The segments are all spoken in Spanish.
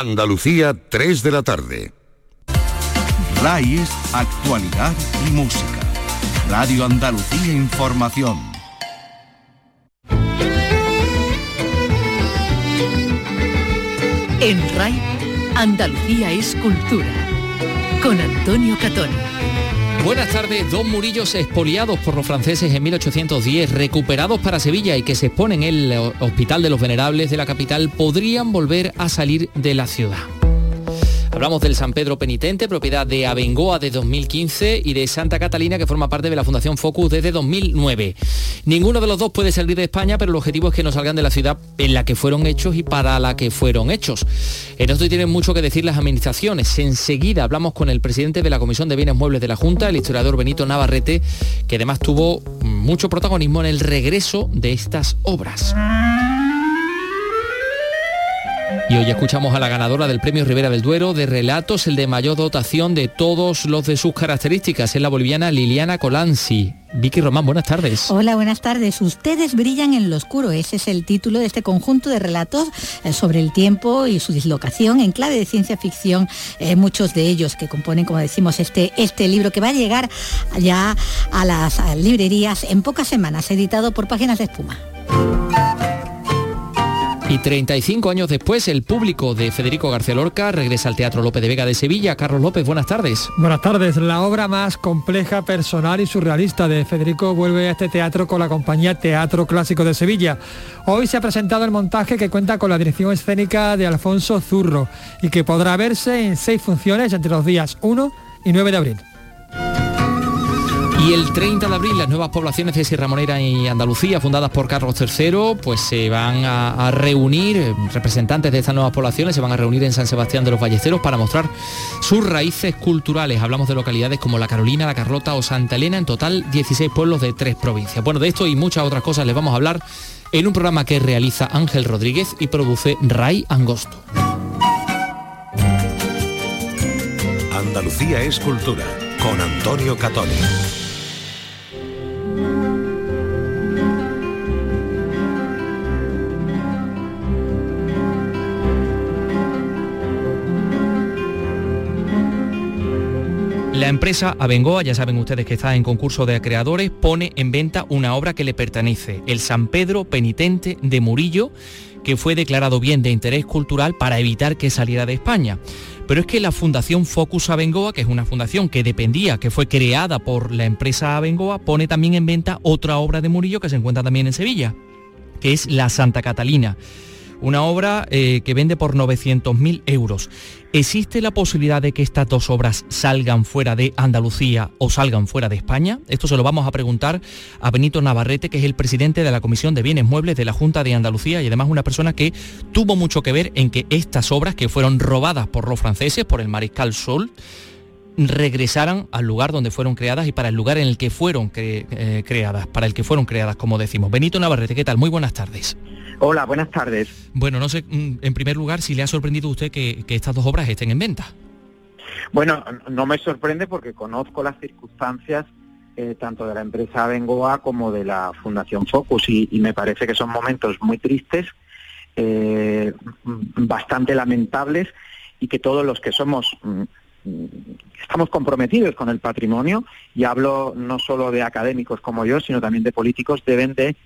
Andalucía, 3 de la tarde. RAI actualidad y música. Radio Andalucía Información. En RAI, Andalucía es cultura. Con Antonio Catón. Buenas tardes. Dos murillos expoliados por los franceses en 1810, recuperados para Sevilla y que se exponen en el Hospital de los Venerables de la capital, podrían volver a salir de la ciudad. Hablamos del San Pedro Penitente, propiedad de Abengoa de 2015 y de Santa Catalina, que forma parte de la Fundación Focus desde 2009. Ninguno de los dos puede salir de España, pero el objetivo es que no salgan de la ciudad en la que fueron hechos y para la que fueron hechos. En esto tienen mucho que decir las administraciones. Enseguida hablamos con el presidente de la Comisión de Bienes Muebles de la Junta, el historiador Benito Navarrete, que además tuvo mucho protagonismo en el regreso de estas obras. Y hoy escuchamos a la ganadora del Premio Rivera del Duero de relatos, el de mayor dotación de todos los de sus características, es la boliviana Liliana Colanzi. Vicky Román, buenas tardes. Hola, buenas tardes. Ustedes brillan en lo oscuro. Ese es el título de este conjunto de relatos eh, sobre el tiempo y su dislocación en clave de ciencia ficción. Eh, muchos de ellos que componen, como decimos, este, este libro que va a llegar ya a las librerías en pocas semanas, editado por Páginas de Espuma. Y 35 años después, el público de Federico García Lorca regresa al Teatro López de Vega de Sevilla. Carlos López, buenas tardes. Buenas tardes. La obra más compleja, personal y surrealista de Federico vuelve a este teatro con la compañía Teatro Clásico de Sevilla. Hoy se ha presentado el montaje que cuenta con la dirección escénica de Alfonso Zurro y que podrá verse en seis funciones entre los días 1 y 9 de abril. Y el 30 de abril las nuevas poblaciones de Sierra Monera y Andalucía, fundadas por Carlos III, pues se van a, reunir, representantes de estas nuevas poblaciones se van a reunir en San Sebastián de los Ballesteros para mostrar sus raíces culturales. Hablamos de localidades como La Carolina, La Carlota o Santa Elena, en total 16 pueblos de tres provincias. Bueno, de esto y muchas otras cosas les vamos a hablar en un programa que realiza Ángel Rodríguez y produce Ray Angosto. Andalucía es cultura con Antonio Catoni. La empresa Abengoa, ya saben ustedes que está en concurso de creadores, pone en venta una obra que le pertenece, el San Pedro Penitente de Murillo, que fue declarado bien de interés cultural para evitar que saliera de España. Pero es que la Fundación Focus Abengoa, que es una fundación que dependía, que fue creada por la empresa Abengoa, pone también en venta otra obra de Murillo que se encuentra también en Sevilla, que es La Santa Catalina una obra eh, que vende por 900.000 euros. ¿Existe la posibilidad de que estas dos obras salgan fuera de Andalucía o salgan fuera de España? Esto se lo vamos a preguntar a Benito Navarrete, que es el presidente de la Comisión de Bienes Muebles de la Junta de Andalucía y además una persona que tuvo mucho que ver en que estas obras que fueron robadas por los franceses, por el mariscal Sol, regresaran al lugar donde fueron creadas y para el lugar en el que fueron eh, creadas, para el que fueron creadas, como decimos. Benito Navarrete, ¿qué tal? Muy buenas tardes. Hola, buenas tardes. Bueno, no sé, mm, en primer lugar, si le ha sorprendido a usted que, estas dos obras estén en venta. Bueno, no me sorprende porque conozco las circunstancias eh, tanto de la empresa Bengoa como de la Fundación Focus y, me parece que son momentos muy tristes, eh, bastante lamentables y que todos los que somos mm, estamos comprometidos con el patrimonio y hablo no solo de académicos como yo, sino también de políticos, deben de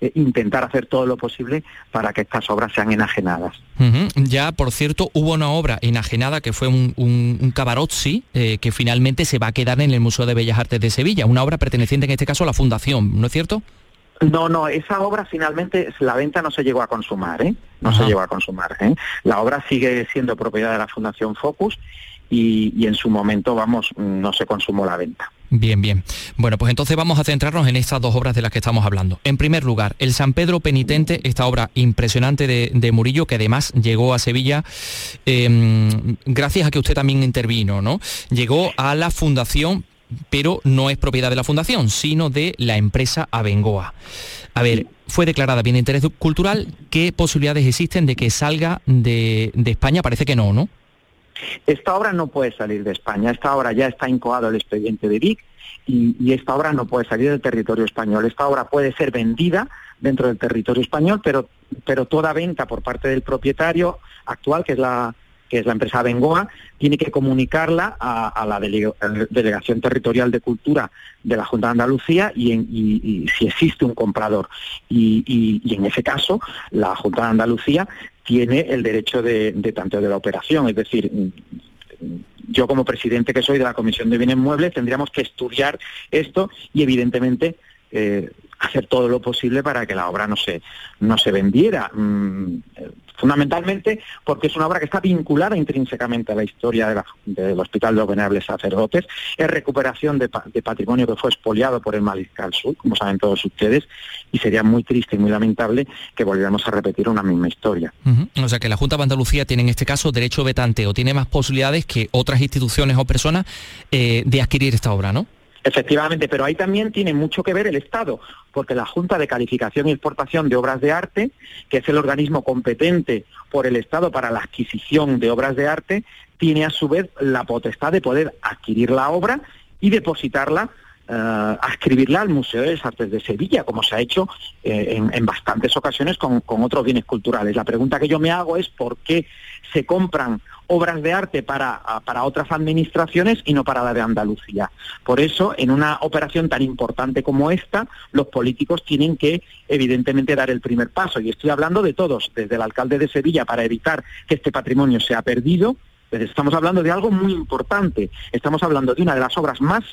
eh, intentar hacer todo lo posible para que estas obras sean enajenadas. Ya, por cierto, hubo una obra enajenada que fue un, un, cabarozzi eh, que finalmente se va a quedar en el Museo de Bellas Artes de Sevilla, una obra perteneciente en este caso a la Fundación, ¿no es cierto? No, no, esa obra finalmente, la venta no se llegó a consumar, ¿eh? No se llegó a consumar, ¿eh? La obra sigue siendo propiedad de la Fundación Focus y, en su momento, vamos, no se consumó la venta. Bien, bien. Bueno, pues entonces vamos a centrarnos en estas dos obras de las que estamos hablando. En primer lugar, el San Pedro Penitente, esta obra impresionante de, Murillo, que además llegó a Sevilla em, gracias a que usted también intervino, ¿no? Llegó a la fundación, pero no es propiedad de la fundación, sino de la empresa Abengoa. A ver, fue declarada bien de interés cultural. ¿Qué posibilidades existen de que salga de, de España? Parece que no, ¿no? Esta obra no puede salir de España, esta obra ya está incoado el expediente de Vic y, esta obra no puede salir del territorio español. Esta obra puede ser vendida dentro del territorio español, pero, pero toda venta por parte del propietario actual, que es la, que es la empresa Bengoa, tiene que comunicarla a, la Delegación Territorial de Cultura de la Junta de Andalucía y, si existe un comprador. Y, en ese caso, la Junta de Andalucía tiene el derecho de, tanto de la operación, es decir, yo como presidente que soy de la Comisión de Bienes Muebles tendríamos que estudiar esto y evidentemente eh, hacer todo lo posible para que la obra no se, no se vendiera. Mm, fundamentalmente porque es una obra que está vinculada intrínsecamente a la historia del Hospital de los Venerables Sacerdotes, es recuperación de, patrimonio que fue expoliado por el Mariscal Sur, como saben todos ustedes, y sería muy triste y muy lamentable que volviéramos a repetir una misma historia. O sea que la Junta de Andalucía tiene en este caso derecho vetante o tiene más posibilidades que otras instituciones o personas eh, de adquirir esta obra, ¿no? Efectivamente, pero ahí también tiene mucho que ver el Estado, porque la Junta de Calificación y Exportación de Obras de Arte, que es el organismo competente por el Estado para la adquisición de obras de arte, tiene a su vez la potestad de poder adquirir la obra y depositarla uh, ascribirla al Museo de las Artes de Sevilla, como se ha hecho eh, en, bastantes ocasiones con, con, otros bienes culturales. La pregunta que yo me hago es por qué se compran obras de arte para, para otras administraciones y no para la de Andalucía. Por eso, en una operación tan importante como esta, los políticos tienen que, evidentemente, dar el primer paso. Y estoy hablando de todos, desde el alcalde de Sevilla, para evitar que este patrimonio sea perdido. Pues estamos hablando de algo muy importante. Estamos hablando de una de las obras más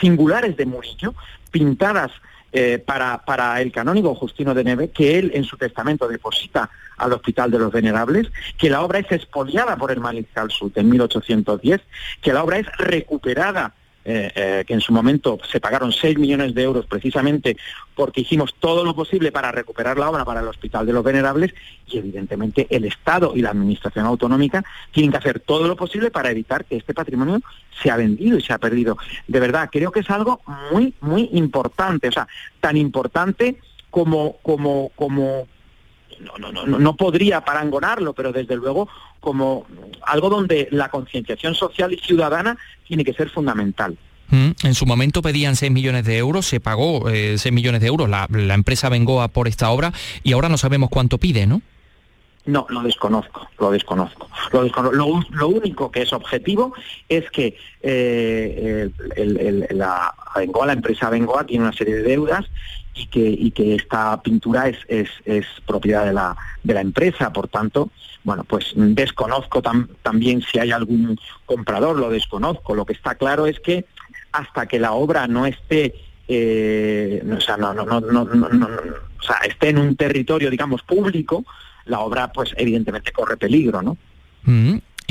singulares de Murillo, pintadas eh, para, para el canónigo Justino de Neve, que él en su testamento deposita al Hospital de los Venerables, que la obra es expoliada por el Mariscal Sud en 1810, que la obra es recuperada eh, eh, que en su momento se pagaron 6 millones de euros precisamente porque hicimos todo lo posible para recuperar la obra para el Hospital de los Venerables y evidentemente el Estado y la Administración Autonómica tienen que hacer todo lo posible para evitar que este patrimonio sea vendido y sea perdido. De verdad, creo que es algo muy, muy importante, o sea, tan importante como, como, como no, no, no, no podría parangonarlo, pero desde luego como algo donde la concienciación social y ciudadana tiene que ser fundamental. Mm, en su momento pedían 6 millones de euros, se pagó eh, 6 millones de euros la, empresa Bengoa por esta obra y ahora no sabemos cuánto pide, ¿no? No, lo desconozco, lo desconozco. Lo, único que es objetivo es que eh, la, empresa Bengoa tiene una serie de deudas y que, esta pintura es, propiedad de la, empresa. Por tanto, bueno, pues desconozco también si hay algún comprador, lo desconozco. Lo que está claro es que hasta que la obra no esté eh, o sea, no, esté en un territorio, digamos, público, la obra, pues evidentemente corre peligro, ¿no?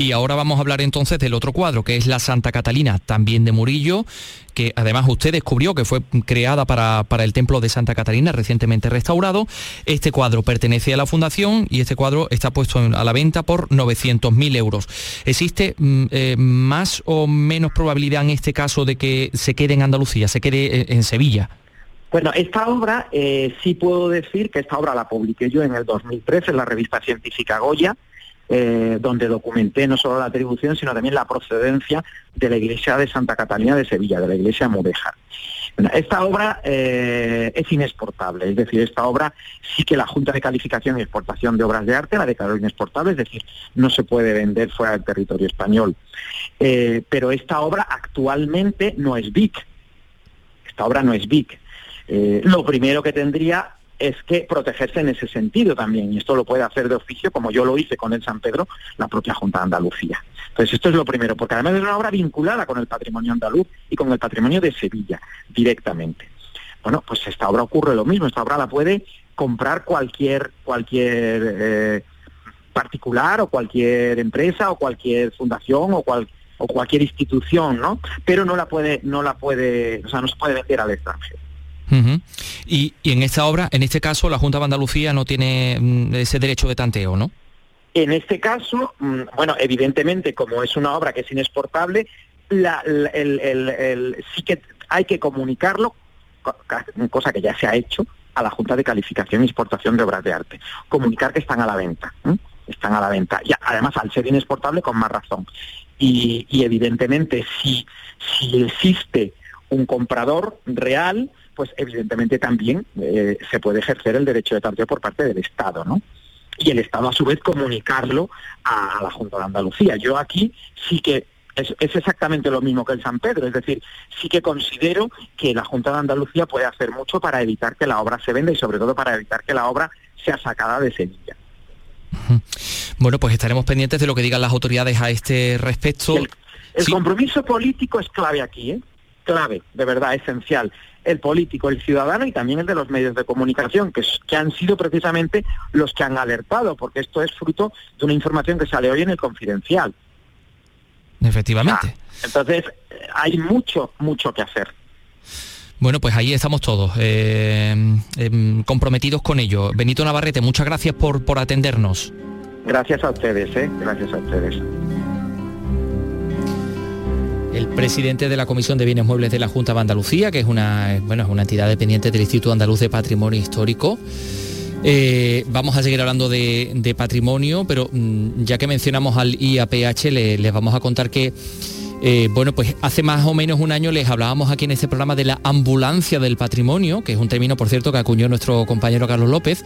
Y ahora vamos a hablar entonces del otro cuadro, que es la Santa Catalina, también de Murillo, que además usted descubrió que fue creada para, el templo de Santa Catalina, recientemente restaurado. Este cuadro pertenece a la fundación y este cuadro está puesto a la venta por 900.000 euros. ¿Existe mm, eh, más o menos probabilidad en este caso de que se quede en Andalucía, se quede eh, en, Sevilla? Bueno, esta obra eh, sí puedo decir que esta obra la publiqué yo en el 2013 en la revista científica Goya eh, donde documenté no solo la atribución, sino también la procedencia de la iglesia de Santa Catalina de Sevilla, de la iglesia Mudéjar. Esta obra eh, es inexportable, es decir, esta obra sí que la Junta de Calificación y Exportación de Obras de Arte la declaró inexportable, es decir, no se puede vender fuera del territorio español. Eh, pero esta obra actualmente no es BIC, esta obra no es BIC. lo primero que tendría es que protegerse en ese sentido también, y esto lo puede hacer de oficio, como yo lo hice con el San Pedro, la propia Junta de Andalucía. Entonces, esto es lo primero, porque además es una obra vinculada con el patrimonio andaluz y con el patrimonio de Sevilla, directamente. Bueno, pues esta obra ocurre lo mismo, esta obra la puede comprar cualquier, cualquier eh, particular o cualquier empresa o cualquier fundación o cual, o cualquier institución, ¿no? Pero no la puede, no la puede, o sea, no se puede vender al extranjero y, en esta obra, en este caso, la Junta de Andalucía no tiene mm, ese derecho de tanteo, ¿no? En este caso, mm, bueno, evidentemente, como es una obra que es inexportable, sí que hay que comunicarlo, cosa que ya se ha hecho, a la Junta de Calificación y Exportación de Obras de Arte. Comunicar que están a la venta. Están a la venta. Y además, al ser inexportable, con más razón. Y, evidentemente, si, si existe un comprador real, pues evidentemente también eh, se puede ejercer el derecho de tanteo por parte del Estado, ¿no? y el Estado a su vez comunicarlo a, la Junta de Andalucía. Yo aquí sí que es, exactamente lo mismo que el San Pedro, es decir, sí que considero que la Junta de Andalucía puede hacer mucho para evitar que la obra se venda y sobre todo para evitar que la obra sea sacada de Sevilla. Bueno, pues estaremos pendientes de lo que digan las autoridades a este respecto. El, compromiso político es clave aquí, ¿eh? Clave, de verdad, esencial. El político, el ciudadano y también el de los medios de comunicación, que, que han sido precisamente los que han alertado, porque esto es fruto de una información que sale hoy en el confidencial. Efectivamente. entonces, hay mucho, mucho que hacer. Bueno, pues ahí estamos todos eh, em, comprometidos con ello. Benito Navarrete, muchas gracias por, por atendernos. Gracias a ustedes, ¿eh? gracias a ustedes. El presidente de la Comisión de Bienes Muebles de la Junta de Andalucía, que es una, bueno, es una entidad dependiente del Instituto Andaluz de Patrimonio Histórico. Eh, vamos a seguir hablando de, patrimonio, pero mm, ya que mencionamos al IAPH, les vamos a contar que eh, bueno, pues hace más o menos un año les hablábamos aquí en este programa de la ambulancia del patrimonio, que es un término, por cierto, que acuñó nuestro compañero Carlos López.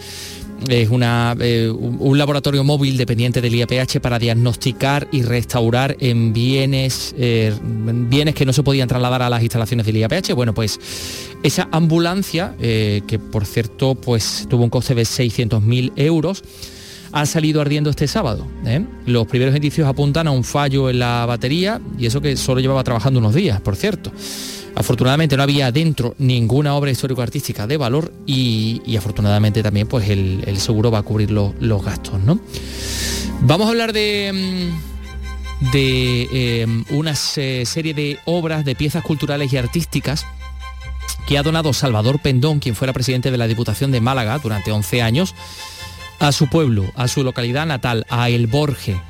Es una, eh, un laboratorio móvil dependiente del IAPH para diagnosticar y restaurar en bienes, eh, bienes que no se podían trasladar a las instalaciones del IAPH. Bueno, pues esa ambulancia, que por cierto pues tuvo un coste de 600.000 euros, ha salido ardiendo este sábado. ¿eh? Los primeros indicios apuntan a un fallo en la batería y eso que solo llevaba trabajando unos días, por cierto. Afortunadamente no había dentro ninguna obra histórico-artística de valor y, afortunadamente también pues el, seguro va a cubrir los gastos. ¿no? Vamos a hablar de, mm, de eh, una serie de obras, de piezas culturales y artísticas que ha donado Salvador Pendón, quien fuera presidente de la Diputación de Málaga durante 11 años a su pueblo, a su localidad natal, a El Borge.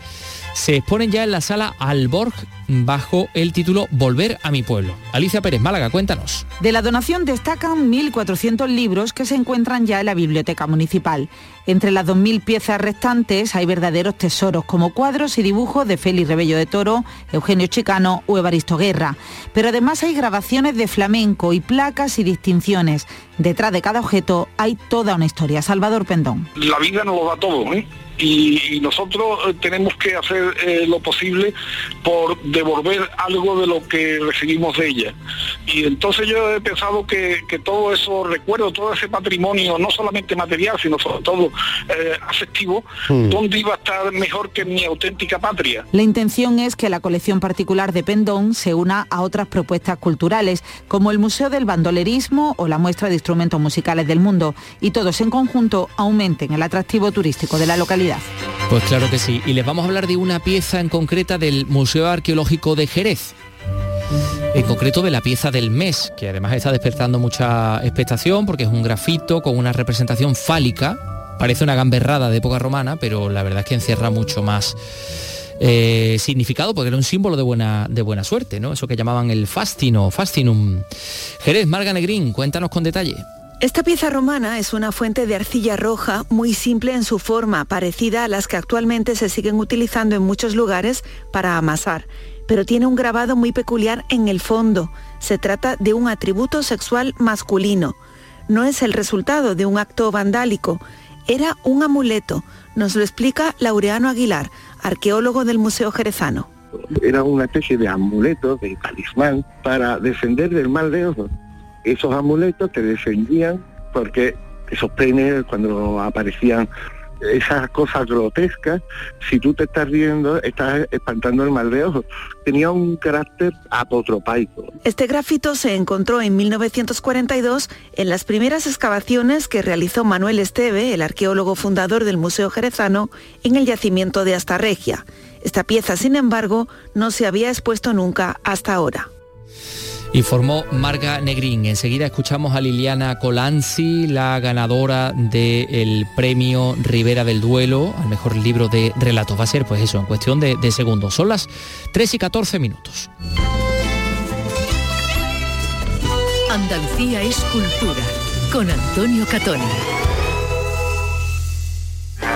Se exponen ya en la sala Alborg bajo el título Volver a mi pueblo. Alicia Pérez Málaga, cuéntanos. De la donación destacan 1.400 libros que se encuentran ya en la biblioteca municipal. Entre las 2.000 piezas restantes hay verdaderos tesoros como cuadros y dibujos de Félix Rebello de Toro, Eugenio Chicano o Evaristo Guerra. Pero además hay grabaciones de flamenco y placas y distinciones. Detrás de cada objeto hay toda una historia. Salvador Pendón. La vida nos lo da todo, ¿eh? Y, nosotros eh, tenemos que hacer eh, lo posible por devolver algo de lo que recibimos de ella. Y entonces yo he pensado que, todo eso recuerdo, todo ese patrimonio, no solamente material, sino sobre todo eh, afectivo, hmm. ¿dónde iba a estar mejor que mi auténtica patria? La intención es que la colección particular de Pendón se una a otras propuestas culturales, como el Museo del Bandolerismo o la muestra de instrumentos musicales del mundo, y todos en conjunto aumenten el atractivo turístico de la localidad. Pues claro que sí. Y les vamos a hablar de una pieza en concreta del Museo Arqueológico de Jerez. En concreto de la pieza del mes, que además está despertando mucha expectación porque es un grafito con una representación fálica. Parece una gamberrada de época romana, pero la verdad es que encierra mucho más eh, significado porque era un símbolo de buena, de buena suerte, ¿no? Eso que llamaban el fastino, fastinum. Jerez, Marga Negrín, cuéntanos con detalle. Esta pieza romana es una fuente de arcilla roja muy simple en su forma, parecida a las que actualmente se siguen utilizando en muchos lugares para amasar, pero tiene un grabado muy peculiar en el fondo. Se trata de un atributo sexual masculino. No es el resultado de un acto vandálico, era un amuleto, nos lo explica Laureano Aguilar, arqueólogo del Museo Jerezano. Era una especie de amuleto, de talismán, para defender del mal de ojo esos amuletos te defendían porque esos penes cuando aparecían esas cosas grotescas, si tú te estás riendo, estás espantando el mal de ojos. Tenía un carácter apotropaico. Este grafito se encontró en 1942 en las primeras excavaciones que realizó Manuel Esteve, el arqueólogo fundador del Museo Jerezano, en el yacimiento de Astarregia. Esta pieza, sin embargo, no se había expuesto nunca hasta ahora informó Marga Negrín. Enseguida escuchamos a Liliana Colanzi, la ganadora del premio Rivera del Duelo al mejor libro de relatos. Va a ser pues eso, en cuestión de, segundos. Son las 3 y 14 minutos. Andalucía es cultura con Antonio Catoni.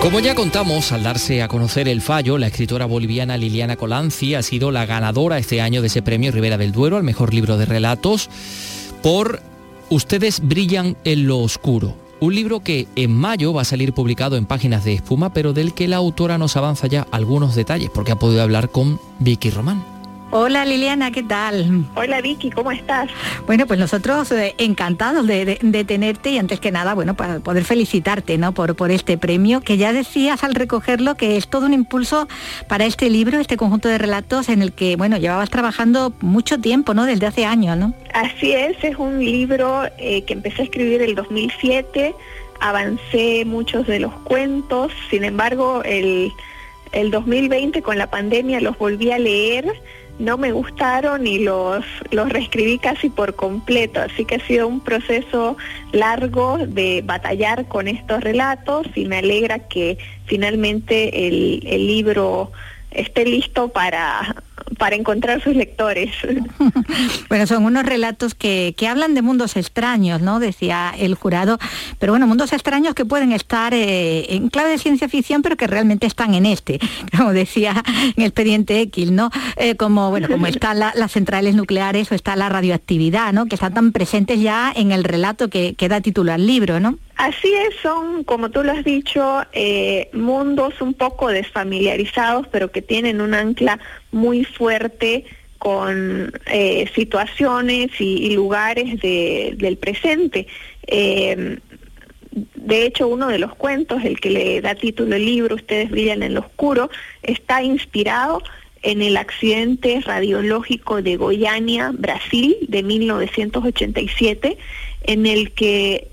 Como ya contamos, al darse a conocer el fallo, la escritora boliviana Liliana Colanzi ha sido la ganadora este año de ese premio Rivera del Duero al mejor libro de relatos por Ustedes brillan en lo oscuro. Un libro que en mayo va a salir publicado en páginas de espuma, pero del que la autora nos avanza ya algunos detalles, porque ha podido hablar con Vicky Román. Hola Liliana, ¿qué tal? Hola Vicky, ¿cómo estás? Bueno, pues nosotros eh, encantados de, tenerte y antes que nada, bueno, para poder felicitarte ¿no? por, por este premio, que ya decías al recogerlo que es todo un impulso para este libro, este conjunto de relatos en el que, bueno, llevabas trabajando mucho tiempo, ¿no? Desde hace años, ¿no? Así es, es un libro eh, que empecé a escribir el 2007, avancé muchos de los cuentos, sin embargo, el, el 2020 con la pandemia los volví a leer no me gustaron y los, los reescribí casi por completo, así que ha sido un proceso largo de batallar con estos relatos y me alegra que finalmente el, el libro esté listo para, para encontrar sus lectores. bueno, son unos relatos que, que, hablan de mundos extraños, ¿no? Decía el jurado, pero bueno, mundos extraños que pueden estar eh, en clave de ciencia ficción, pero que realmente están en este, como decía en el expediente X, ¿no? Eh, como, bueno, como están las centrales nucleares o está la radioactividad, ¿no? Que están tan presentes ya en el relato que, que da título al libro, ¿no? Así es, son, como tú lo has dicho, eh, mundos un poco desfamiliarizados, pero que tienen un ancla muy fuerte con eh, situaciones y, lugares del presente. Eh, de hecho, uno de los cuentos, el que le da título al libro, Ustedes brillan en lo oscuro, está inspirado en el accidente radiológico de Goiânia, Brasil, de 1987, en el que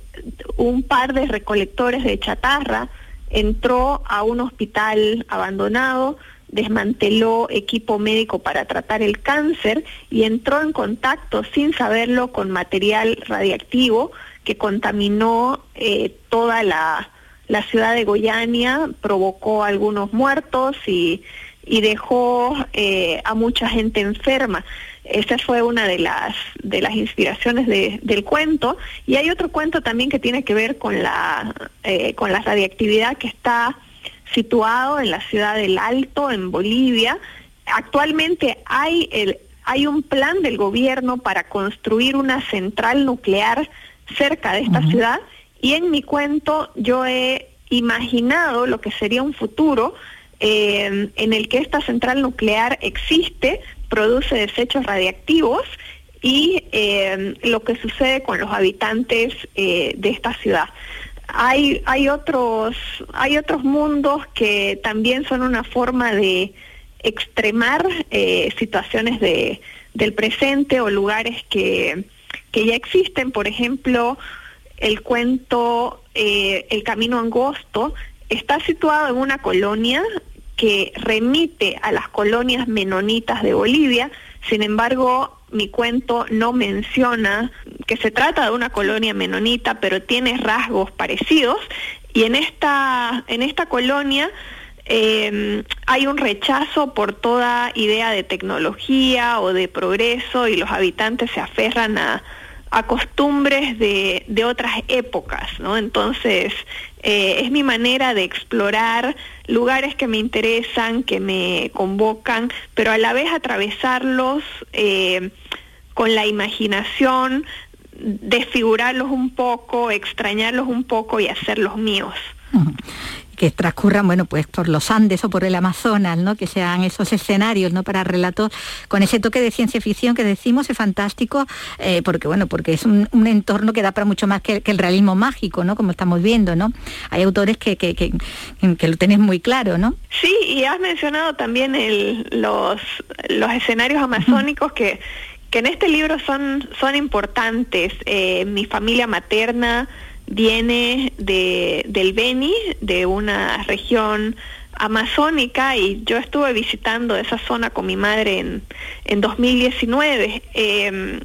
un par de recolectores de chatarra entró a un hospital abandonado, desmanteló equipo médico para tratar el cáncer y entró en contacto sin saberlo con material radiactivo que contaminó eh, toda la, ciudad de Goiânia, provocó algunos muertos y, dejó eh, a mucha gente enferma. Esa fue una de las, de las inspiraciones del cuento. Y hay otro cuento también que tiene que ver con la, eh, con la radiactividad que está situado en la ciudad del Alto, en Bolivia. Actualmente hay, el, hay un plan del gobierno para construir una central nuclear cerca de esta ciudad y en mi cuento yo he imaginado lo que sería un futuro eh, en el que esta central nuclear existe, produce desechos radiactivos y eh, lo que sucede con los habitantes eh, de esta ciudad. Hay, hay, otros, hay otros mundos que también son una forma de extremar eh, situaciones de, del presente o lugares que, que ya existen. Por ejemplo, el cuento El Camino Angosto está situado en una colonia que remite a las colonias menonitas de Bolivia, sin embargo, mi cuento no menciona que se trata de una colonia menonita, pero tiene rasgos parecidos, y en esta, en esta colonia eh, hay un rechazo por toda idea de tecnología o de progreso y los habitantes se aferran a, a costumbres de, de, otras épocas, ¿no? Entonces, eh, es mi manera de explorar lugares que me interesan, que me convocan, pero a la vez atravesarlos eh, con la imaginación, desfigurarlos un poco, extrañarlos un poco y hacerlos míos. Que transcurran, bueno, pues por los Andes o por el Amazonas, ¿no? Que sean esos escenarios, ¿no? Para relatos con ese toque de ciencia ficción que decimos es fantástico, eh, porque bueno, porque es un, entorno que da para mucho más que, el realismo mágico, ¿no? Como estamos viendo, ¿no? Hay autores que, que, lo tenéis muy claro, ¿no? Sí, y has mencionado también los, los escenarios amazónicos que que en este libro son, son importantes. Eh, mi familia materna viene de, del Beni, de una región amazónica y yo estuve visitando esa zona con mi madre en, en 2019. Em,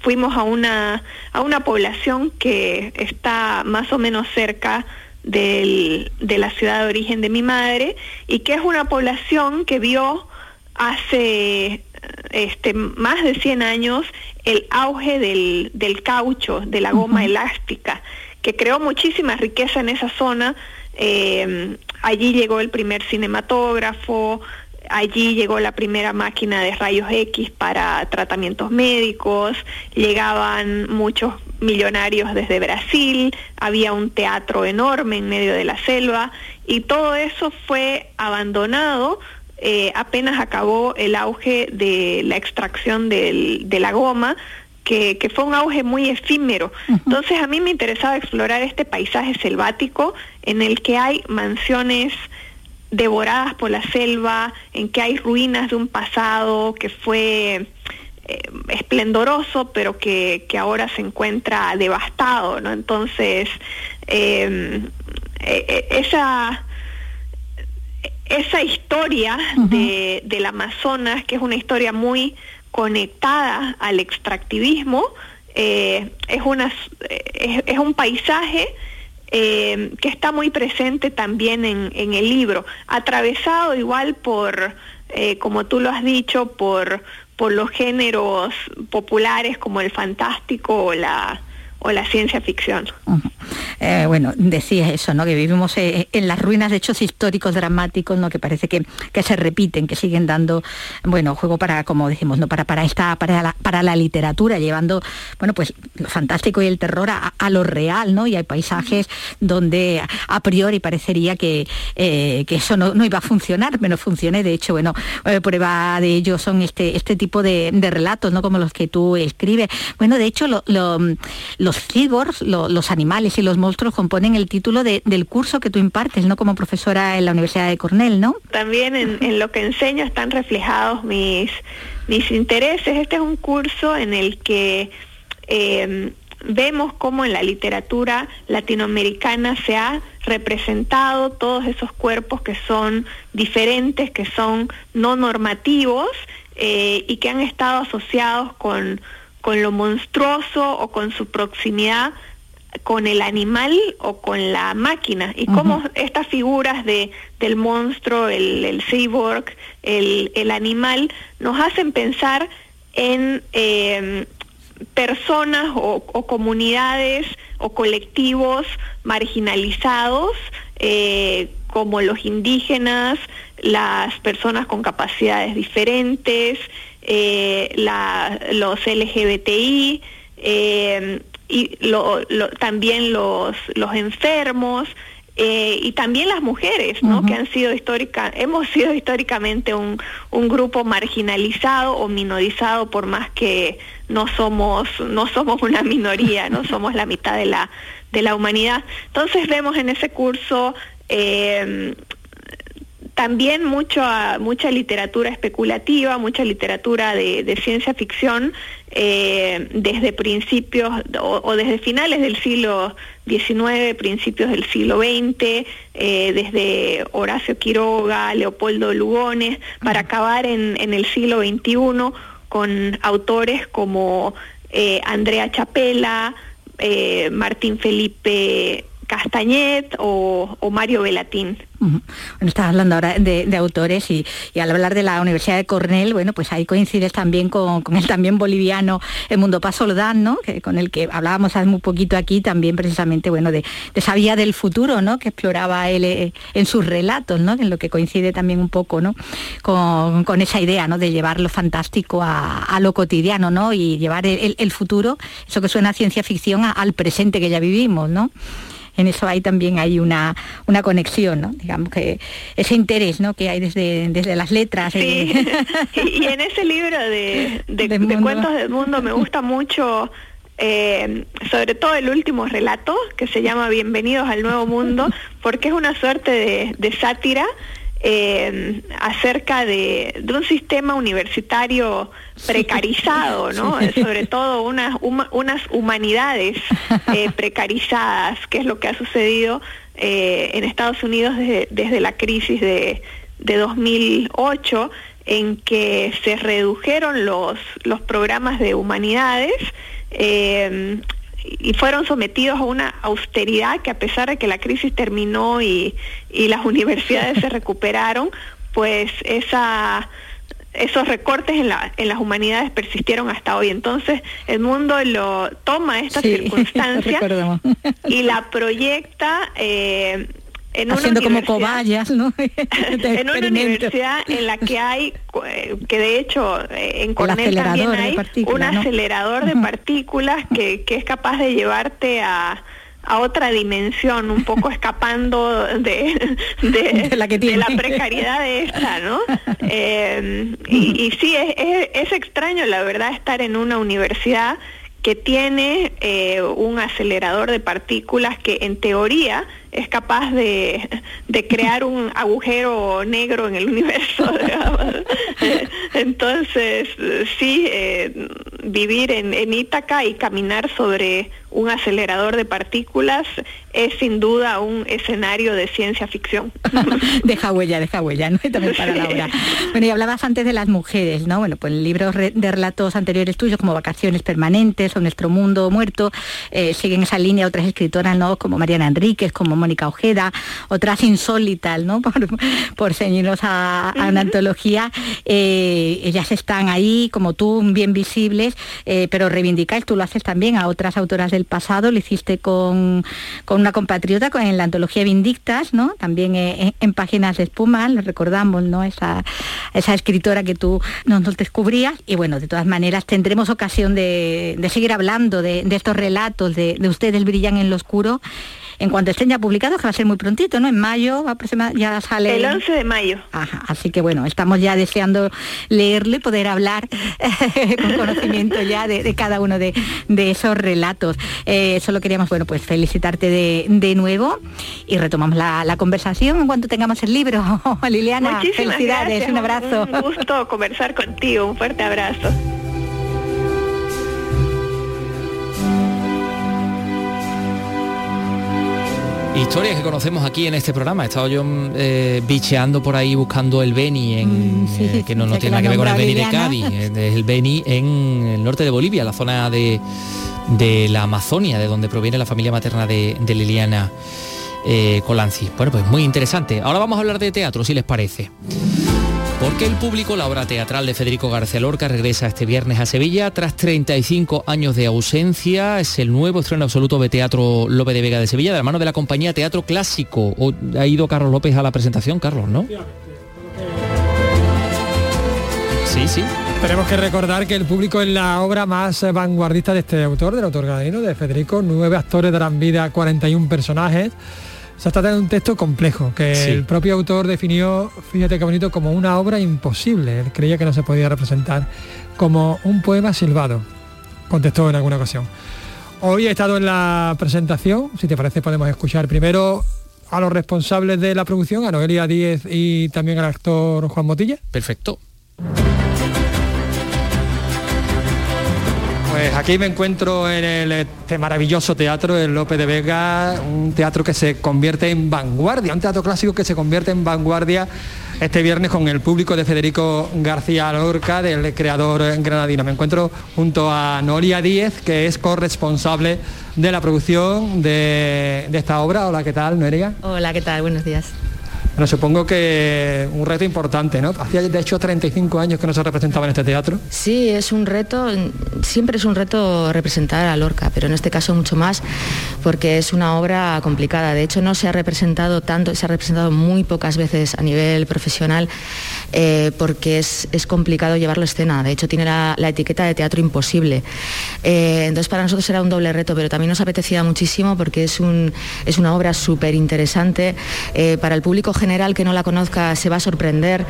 fuimos a una, a una población que está más o menos cerca del, de la ciudad de origen de mi madre y que es una población que vio hace este, más de 100 años el auge del, del caucho, de la goma elástica, que creó muchísima riqueza en esa zona. Eh, allí llegó el primer cinematógrafo, allí llegó la primera máquina de rayos X para tratamientos médicos, llegaban muchos millonarios desde Brasil, había un teatro enorme en medio de la selva y todo eso fue abandonado eh, apenas acabó el auge de la extracción de la goma, que, fue un auge muy efímero. Entonces a mí me interesaba explorar este paisaje selvático en el que hay mansiones devoradas por la selva, en que hay ruinas de un pasado que fue eh, esplendoroso, pero que, ahora se encuentra devastado, ¿no? Entonces, em, e, e, esa esa historia de, del Amazonas, que es una historia muy conectada al extractivismo, eh, es, una, es, un paisaje eh, que está muy presente también en, en, el libro, atravesado igual por, eh, como tú lo has dicho, por, por los géneros populares como el fantástico o la, o la ciencia ficción. Eh, bueno, decías eso, ¿no? Que vivimos eh, en las ruinas de hechos históricos dramáticos, ¿no? Que parece que, que se repiten, que siguen dando, bueno, juego para, como decimos, ¿no? Para, para esta, para la, para la literatura, llevando, bueno, pues lo fantástico y el terror a, lo real, ¿no? Y hay paisajes donde a priori parecería que, eh, que eso no, iba a funcionar, pero funcione. De hecho, bueno, prueba de ello son este, este tipo de, relatos, ¿no? Como los que tú escribes. Bueno, de hecho, los cyborgs, los animales y los monstruos componen el título del curso que tú impartes, ¿no? Como profesora en la Universidad de Cornell, ¿no? También en, lo que enseño están reflejados mis, mis intereses. Este es un curso en el que em, vemos cómo en la literatura latinoamericana se ha representado todos esos cuerpos que son diferentes, que son no normativos eh, y que han estado asociados con, con lo monstruoso o con su proximidad con el animal o con la máquina y cómo estas figuras de, del monstruo, el, el cyborg, el, el, animal, nos hacen pensar en em, personas o, comunidades o colectivos marginalizados eh, como los indígenas, las personas con capacidades diferentes, eh, los LGBTI, eh, y lo, también los, los enfermos eh, y también las mujeres, ¿no? Que han sido histórica, hemos sido históricamente un, un grupo marginalizado o minorizado por más que no somos no somos una minoría, no somos la mitad de la de la humanidad. Entonces vemos en ese curso eh, también mucho, mucha literatura especulativa, mucha literatura de, ciencia ficción eh, desde principios o, desde finales del siglo XIX, principios del siglo XX, eh, desde Horacio Quiroga, Leopoldo Lugones, para acabar en, el siglo XXI con autores como eh, Andrea Chapela, Martín Felipe Castañet o, Mario Velatín. Bueno, estás hablando ahora de, autores y, al hablar de la Universidad de Cornell, bueno, pues ahí coincides también con, el también boliviano el Mundo Paz Soldán, ¿no? Con el que hablábamos hace muy poquito aquí también precisamente, bueno, de, esa vía del futuro, ¿no? Que exploraba él eh, en sus relatos, ¿no? En lo que coincide también un poco, ¿no? Con, esa idea, ¿no? De llevar lo fantástico a, lo cotidiano, ¿no? Y llevar el, futuro, eso que suena a ciencia ficción, al presente que ya vivimos, ¿no? En eso hay también hay una, una conexión, ¿no? Digamos que ese interés ¿no? que hay desde, desde las letras. Sí. y, en ese libro de, de, cuentos del mundo me gusta mucho eh, sobre todo el último relato, que se llama Bienvenidos al Nuevo Mundo, porque es una suerte de, sátira eh, acerca de, un sistema universitario precarizado, ¿no? Sobre todo unas, unas humanidades eh, precarizadas, que es lo que ha sucedido en Estados Unidos desde, desde la crisis de, de 2008 en que se redujeron los, los programas de humanidades eh, y fueron sometidos a una austeridad que a pesar de que la crisis terminó y, y las universidades se recuperaron, pues esa esos recortes en, la, en las humanidades persistieron hasta hoy. Entonces el mundo lo toma esta circunstancia y la proyecta eh, en haciendo como cobayas, ¿no? en una universidad en la que hay, eh, que de hecho eh, en Cornell también hay un acelerador de partículas que, que es capaz de llevarte a, a otra dimensión, un poco escapando de, de, la, de la, precariedad de esta, ¿no? Eh, y, y, sí, es, es, es, extraño, la verdad, estar en una universidad que tiene eh, un acelerador de partículas que en teoría es capaz de, crear un agujero negro en el universo. Entonces, sí, eh, vivir en, en Ítaca y caminar sobre un acelerador de partículas es sin duda un escenario de ciencia ficción. deja huella, deja huella, ¿no? También para Laura. Bueno, y hablabas antes de las mujeres, ¿no? Bueno, pues libros de relatos anteriores tuyos como Vacaciones Permanentes o Nuestro Mundo Muerto eh, siguen esa línea otras escritoras, ¿no? Como Mariana Enríquez, como Mónica Ojeda, otras insólitas, ¿no? Por, por ceñirnos a, una antología. Eh, ellas están ahí, como tú, bien visibles, eh, pero reivindicáis, tú lo haces también a otras autoras del pasado, lo hiciste con, con una compatriota con, en la antología Vindictas, ¿no? También eh, en, Páginas de Espuma, le recordamos, ¿no? Esa, esa escritora que tú nos, descubrías. Y bueno, de todas maneras tendremos ocasión de, seguir hablando de, estos relatos, de, de Ustedes brillan en lo oscuro en cuanto estén ya publicados, que va a ser muy prontito, ¿no? En mayo ya sale... El 11 de mayo. Ajá, así que bueno, estamos ya deseando leerlo y poder hablar con conocimiento ya de, cada uno de, esos relatos. Eh, solo queríamos, bueno, pues felicitarte de, nuevo y retomamos la, conversación en cuanto tengamos el libro. Liliana, felicidades, un abrazo. Un gusto conversar contigo, un fuerte abrazo. Historias que conocemos aquí en este programa. He estado yo eh, bicheando por ahí buscando el Beni, en, mm, eh, que no, tiene nada que ver con el Beni de Cádiz, es el Beni en el norte de Bolivia, la zona de, la Amazonia, de donde proviene la familia materna de, Liliana eh, Colanzi. Bueno, pues muy interesante. Ahora vamos a hablar de teatro, si les parece. Porque el público, la obra teatral de Federico García Lorca regresa este viernes a Sevilla tras 35 años de ausencia. Es el nuevo estreno absoluto de Teatro López de Vega de Sevilla, de la mano de la compañía Teatro Clásico. Ha ido Carlos López a la presentación, Carlos, ¿no? Sí, sí. Tenemos que recordar que el público es la obra más vanguardista de este autor, del autor gadino, de Federico. Nueve actores darán vida a 41 personajes se trata de un texto complejo que el propio autor definió, fíjate qué bonito, como una obra imposible. Él creía que no se podía representar como un poema silbado. Contestó en alguna ocasión. Hoy he estado en la presentación, si te parece podemos escuchar primero a los responsables de la producción, a Noelia Díez y también al actor Juan Motilla. Perfecto. Pues aquí me encuentro en el, este maravilloso teatro, el López de Vega, un teatro que se convierte en vanguardia, un teatro clásico que se convierte en vanguardia este viernes con el público de Federico García Lorca, del creador granadino. Me encuentro junto a Nolia Díez, que es corresponsable de la producción de, de esta obra. Hola, ¿qué tal, Noelia? Hola, ¿qué tal? Buenos días. Bueno, supongo que un reto importante, ¿no? Hacía de hecho 35 años que no se representaba en este teatro. Sí, es un reto, siempre es un reto representar a Lorca, pero en este caso mucho más porque es una obra complicada. De hecho, no se ha representado tanto, se ha representado muy pocas veces a nivel profesional eh, porque es, complicado llevarlo a escena. De hecho, tiene la, etiqueta de teatro imposible. Eh, entonces, para nosotros era un doble reto, pero también nos apetecía muchísimo porque es, un, es una obra súper interesante. Eh, para el público general que no la conozca se va a sorprender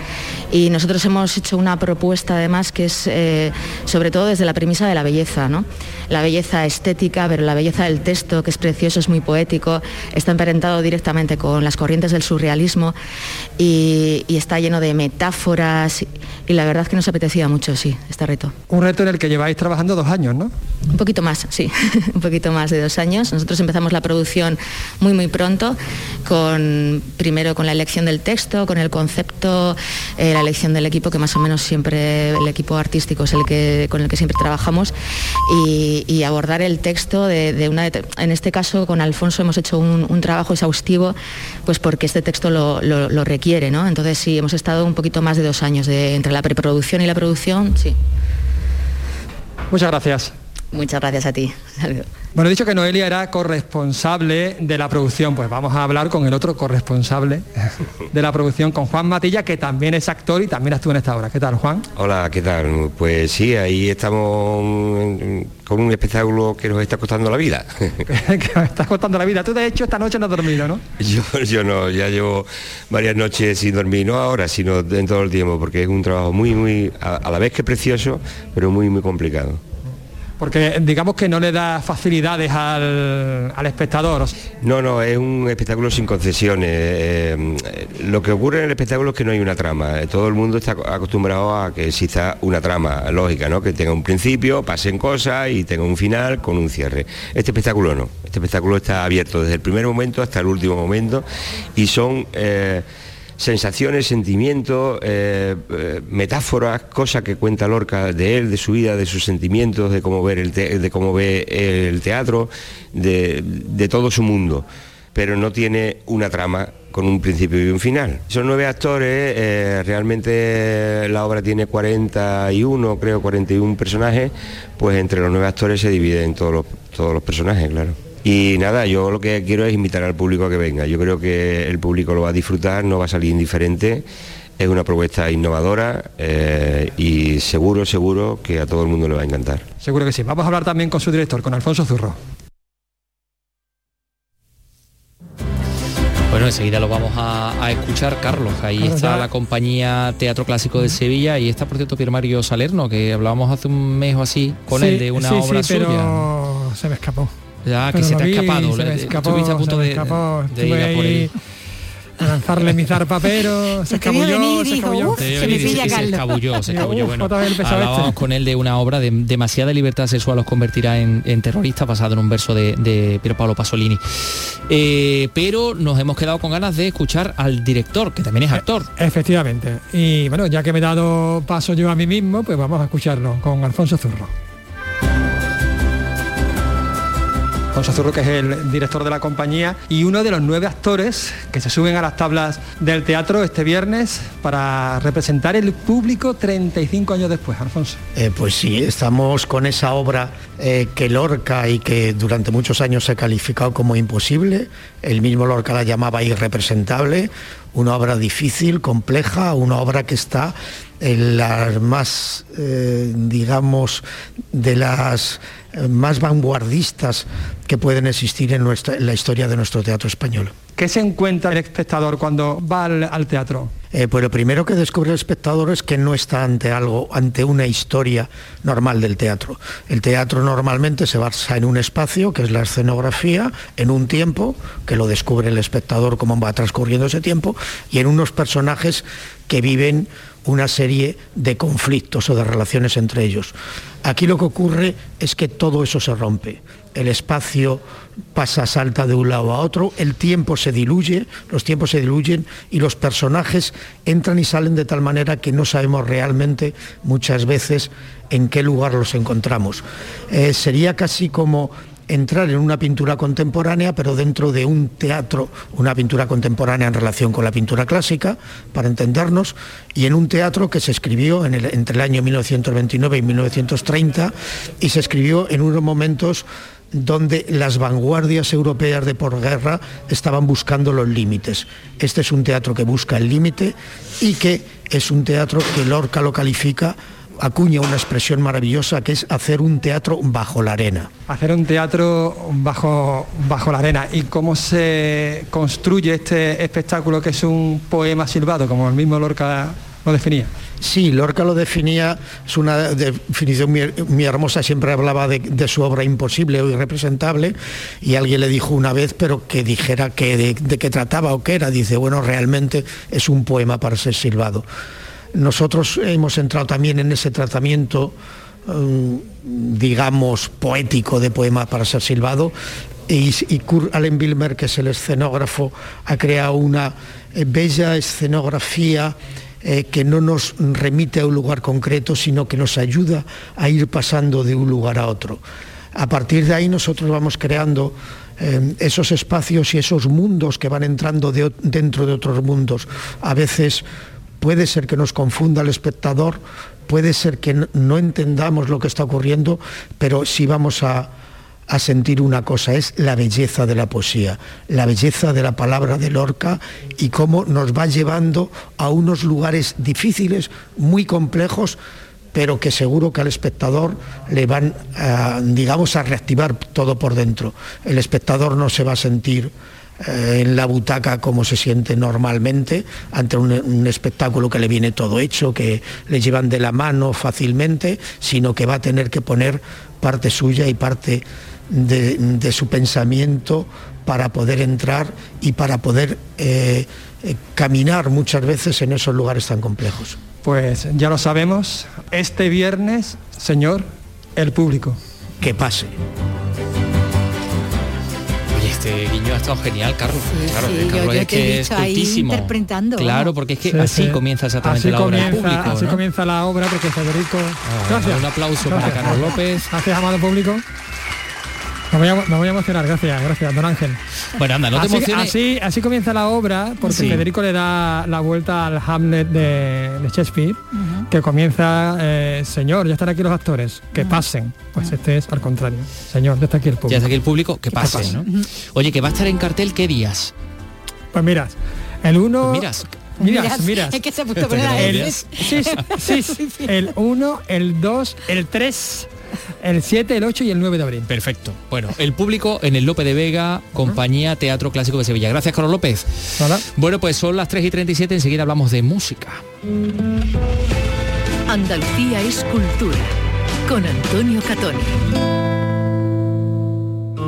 y nosotros hemos hecho una propuesta además que es sobre todo desde la premisa de la belleza, ¿no? La belleza estética, pero la belleza del texto, que es precioso, es muy poético, está emparentado directamente con las corrientes del surrealismo y, y está lleno de metáforas y la verdad es que nos apetecía mucho, sí, este reto. Un reto en el que lleváis trabajando dos años, ¿no? Un poquito más, sí, un poquito más de dos años. Nosotros empezamos la producción muy, muy pronto, con, primero con la elección del texto, con el concepto, eh, la elección del equipo, que más o menos siempre el equipo artístico es el que, con el que siempre trabajamos, y, abordar el texto de, una... En este caso, con Alfonso hemos hecho un, trabajo exhaustivo, pues porque este texto lo, lo requiere, ¿no? Entonces sí, hemos estado un poquito más de dos años de, entre la preproducción y la producción, sí. Muchas gracias. Muchas gracias a ti. Bueno, he dicho que Noelia era corresponsable de la producción, pues vamos a hablar con el otro corresponsable de la producción, con Juan Matilla, que también es actor y también estuvo en esta obra. ¿Qué tal, Juan? Hola, ¿qué tal? Pues sí, ahí estamos con un espectáculo que nos está costando la vida. que nos está costando la vida. Tú de hecho esta noche no has dormido, ¿no? Yo, yo no, ya llevo varias noches sin dormir, no ahora, sino en todo el tiempo, porque es un trabajo muy, muy, a la vez que precioso, pero muy, muy complicado porque digamos que no le da facilidades al, espectador. No, no, es un espectáculo sin concesiones. Eh, lo que ocurre en el espectáculo es que no hay una trama. Todo el mundo está acostumbrado a que exista una trama lógica, ¿no? Que tenga un principio, pasen cosas y tenga un final con un cierre. Este espectáculo no. Este espectáculo está abierto desde el primer momento hasta el último momento y son... Eh, sensaciones, sentimientos, eh, eh, metáforas, cosas que cuenta Lorca de él, de su vida, de sus sentimientos, de cómo, ver el de cómo ve el teatro, de, todo su mundo, pero no tiene una trama con un principio y un final. Son nueve actores, eh, realmente la obra tiene 41, creo 41 personajes, pues entre los nueve actores se dividen todos todos los personajes, claro. Y nada, yo lo que quiero es invitar al público a que venga. Yo creo que el público lo va a disfrutar, no va a salir indiferente. Es una propuesta innovadora eh, y seguro, seguro que a todo el mundo le va a encantar. Seguro que sí. Vamos a hablar también con su director, con Alfonso Zurro. Bueno, enseguida lo vamos a, escuchar, Carlos. Ahí está la compañía Teatro Clásico de Sevilla y está, por cierto, Pierre Mario Salerno, que hablábamos hace un mes o así con él de una obra sí, pero Se me escapó. Ya, que se te ha escapado. Se me escapó, a punto de, escapó. de, ir a por él. A lanzarle mi zarpa, pero se escabulló, se escabulló. Se, se escabulló, se escabulló. Bueno, hablábamos este. con él de una obra de demasiada libertad sexual los convertirá en, en terrorista basado en un verso de, de Piero Paolo Pasolini. Eh, pero nos hemos quedado con ganas de escuchar al director, que también es actor. Efectivamente. Y bueno, ya que me he dado paso yo a mí mismo, pues vamos a escucharlo con Alfonso Zurro. José Zurro, que es el director de la compañía y uno de los nueve actores que se suben a las tablas del teatro este viernes para representar el público 35 años después, Alfonso. Eh, pues sí, estamos con esa obra eh, que Lorca y que durante muchos años se ha calificado como imposible, el mismo Lorca la llamaba irrepresentable, una obra difícil, compleja, una obra que está en las más, eh, digamos, de las más vanguardistas que pueden existir en, nuestra, la historia de nuestro teatro español. ¿Qué se encuentra el espectador cuando va al, teatro? Eh, pues lo primero que descubre el espectador es que no está ante algo, ante una historia normal del teatro. El teatro normalmente se basa en un espacio, que es la escenografía, en un tiempo, que lo descubre el espectador cómo va transcurriendo ese tiempo, y en unos personajes que viven una serie de conflictos o de relaciones entre ellos. Aquí lo que ocurre es que todo eso se rompe. El espacio pasa, salta de un lado a otro, el tiempo se diluye, los tiempos se diluyen y los personajes entran y salen de tal manera que no sabemos realmente muchas veces en qué lugar los encontramos. Eh, sería casi como entrar en una pintura contemporánea, pero dentro de un teatro, una pintura contemporánea en relación con la pintura clásica, para entendernos, y en un teatro que se escribió entre el año 1929 y 1930 y se escribió en unos momentos donde las vanguardias europeas de porguerra estaban buscando los límites. Este es un teatro que busca el límite y que es un teatro que Lorca lo califica acuña una expresión maravillosa que es hacer un teatro bajo la arena. Hacer un teatro bajo, bajo la arena. ¿Y cómo se construye este espectáculo que es un poema silbado, como el mismo Lorca lo definía? Sí, Lorca lo definía, es una definición muy, hermosa, siempre hablaba de, su obra imposible o irrepresentable y alguien le dijo una vez, pero que dijera que de, de qué trataba o qué era. Dice, bueno, realmente es un poema para ser silbado. Nosotros hemos entrado también en ese tratamiento, mm, digamos, poético de poema para ser silbado y, Kurt Allen Wilmer, que es el escenógrafo, ha creado una eh, bella escenografía eh, que no nos remite a un lugar concreto, sino que nos ayuda a ir pasando de un lugar a otro. A partir de ahí nosotros vamos creando eh, esos espacios y esos mundos que van entrando dentro de otros mundos, a veces puede ser que nos confunda el espectador, puede ser que no entendamos lo que está ocurriendo, pero sí vamos a, sentir una cosa, es la belleza de la poesía, la belleza de la palabra de Lorca y cómo nos va llevando a unos lugares difíciles, muy complejos, pero que seguro que al espectador le van, digamos, a reactivar todo por dentro. El espectador no se va a sentir eh, en la butaca como se siente normalmente ante un, espectáculo que le viene todo hecho, que le llevan de la mano fácilmente, sino que va a tener que poner parte suya y parte de, su pensamiento para poder entrar y para poder eh, eh, caminar muchas veces en esos lugares tan complejos. Pues ya lo sabemos, este viernes, señor, el público. Que pase este guiño ha estado genial, Carlos. claro, Carlos es que es interpretando. Claro, porque es que así comienza exactamente la obra público. Así comienza la obra porque Federico. Ah, gracias. Un aplauso para Carlos López. Gracias, amado público. Me voy, a, emocionar, gracias, gracias, don Ángel. Bueno, anda, no te emociones. Así, así comienza la obra, porque Federico le da la vuelta al Hamlet de, Shakespeare, que comienza, eh, señor, ya están aquí los actores, que pasen. Pues este es al contrario. Señor, ya está aquí el público. Ya está aquí el público, que pasen, ¿no? Oye, que va a estar en cartel, ¿qué días? Pues miras, el uno... Pues miras. Miras, miras. Es que se ha puesto el, sí, sí, sí, el 1, el 2, el 3 el 7, el 8 y el 9 de abril. Perfecto. Bueno, el público en el Lope de Vega, compañía Teatro Clásico de Sevilla. Gracias, Carlos López. Bueno, pues son las 3 y 37, enseguida hablamos de música. Andalucía es cultura, con Antonio Catoni.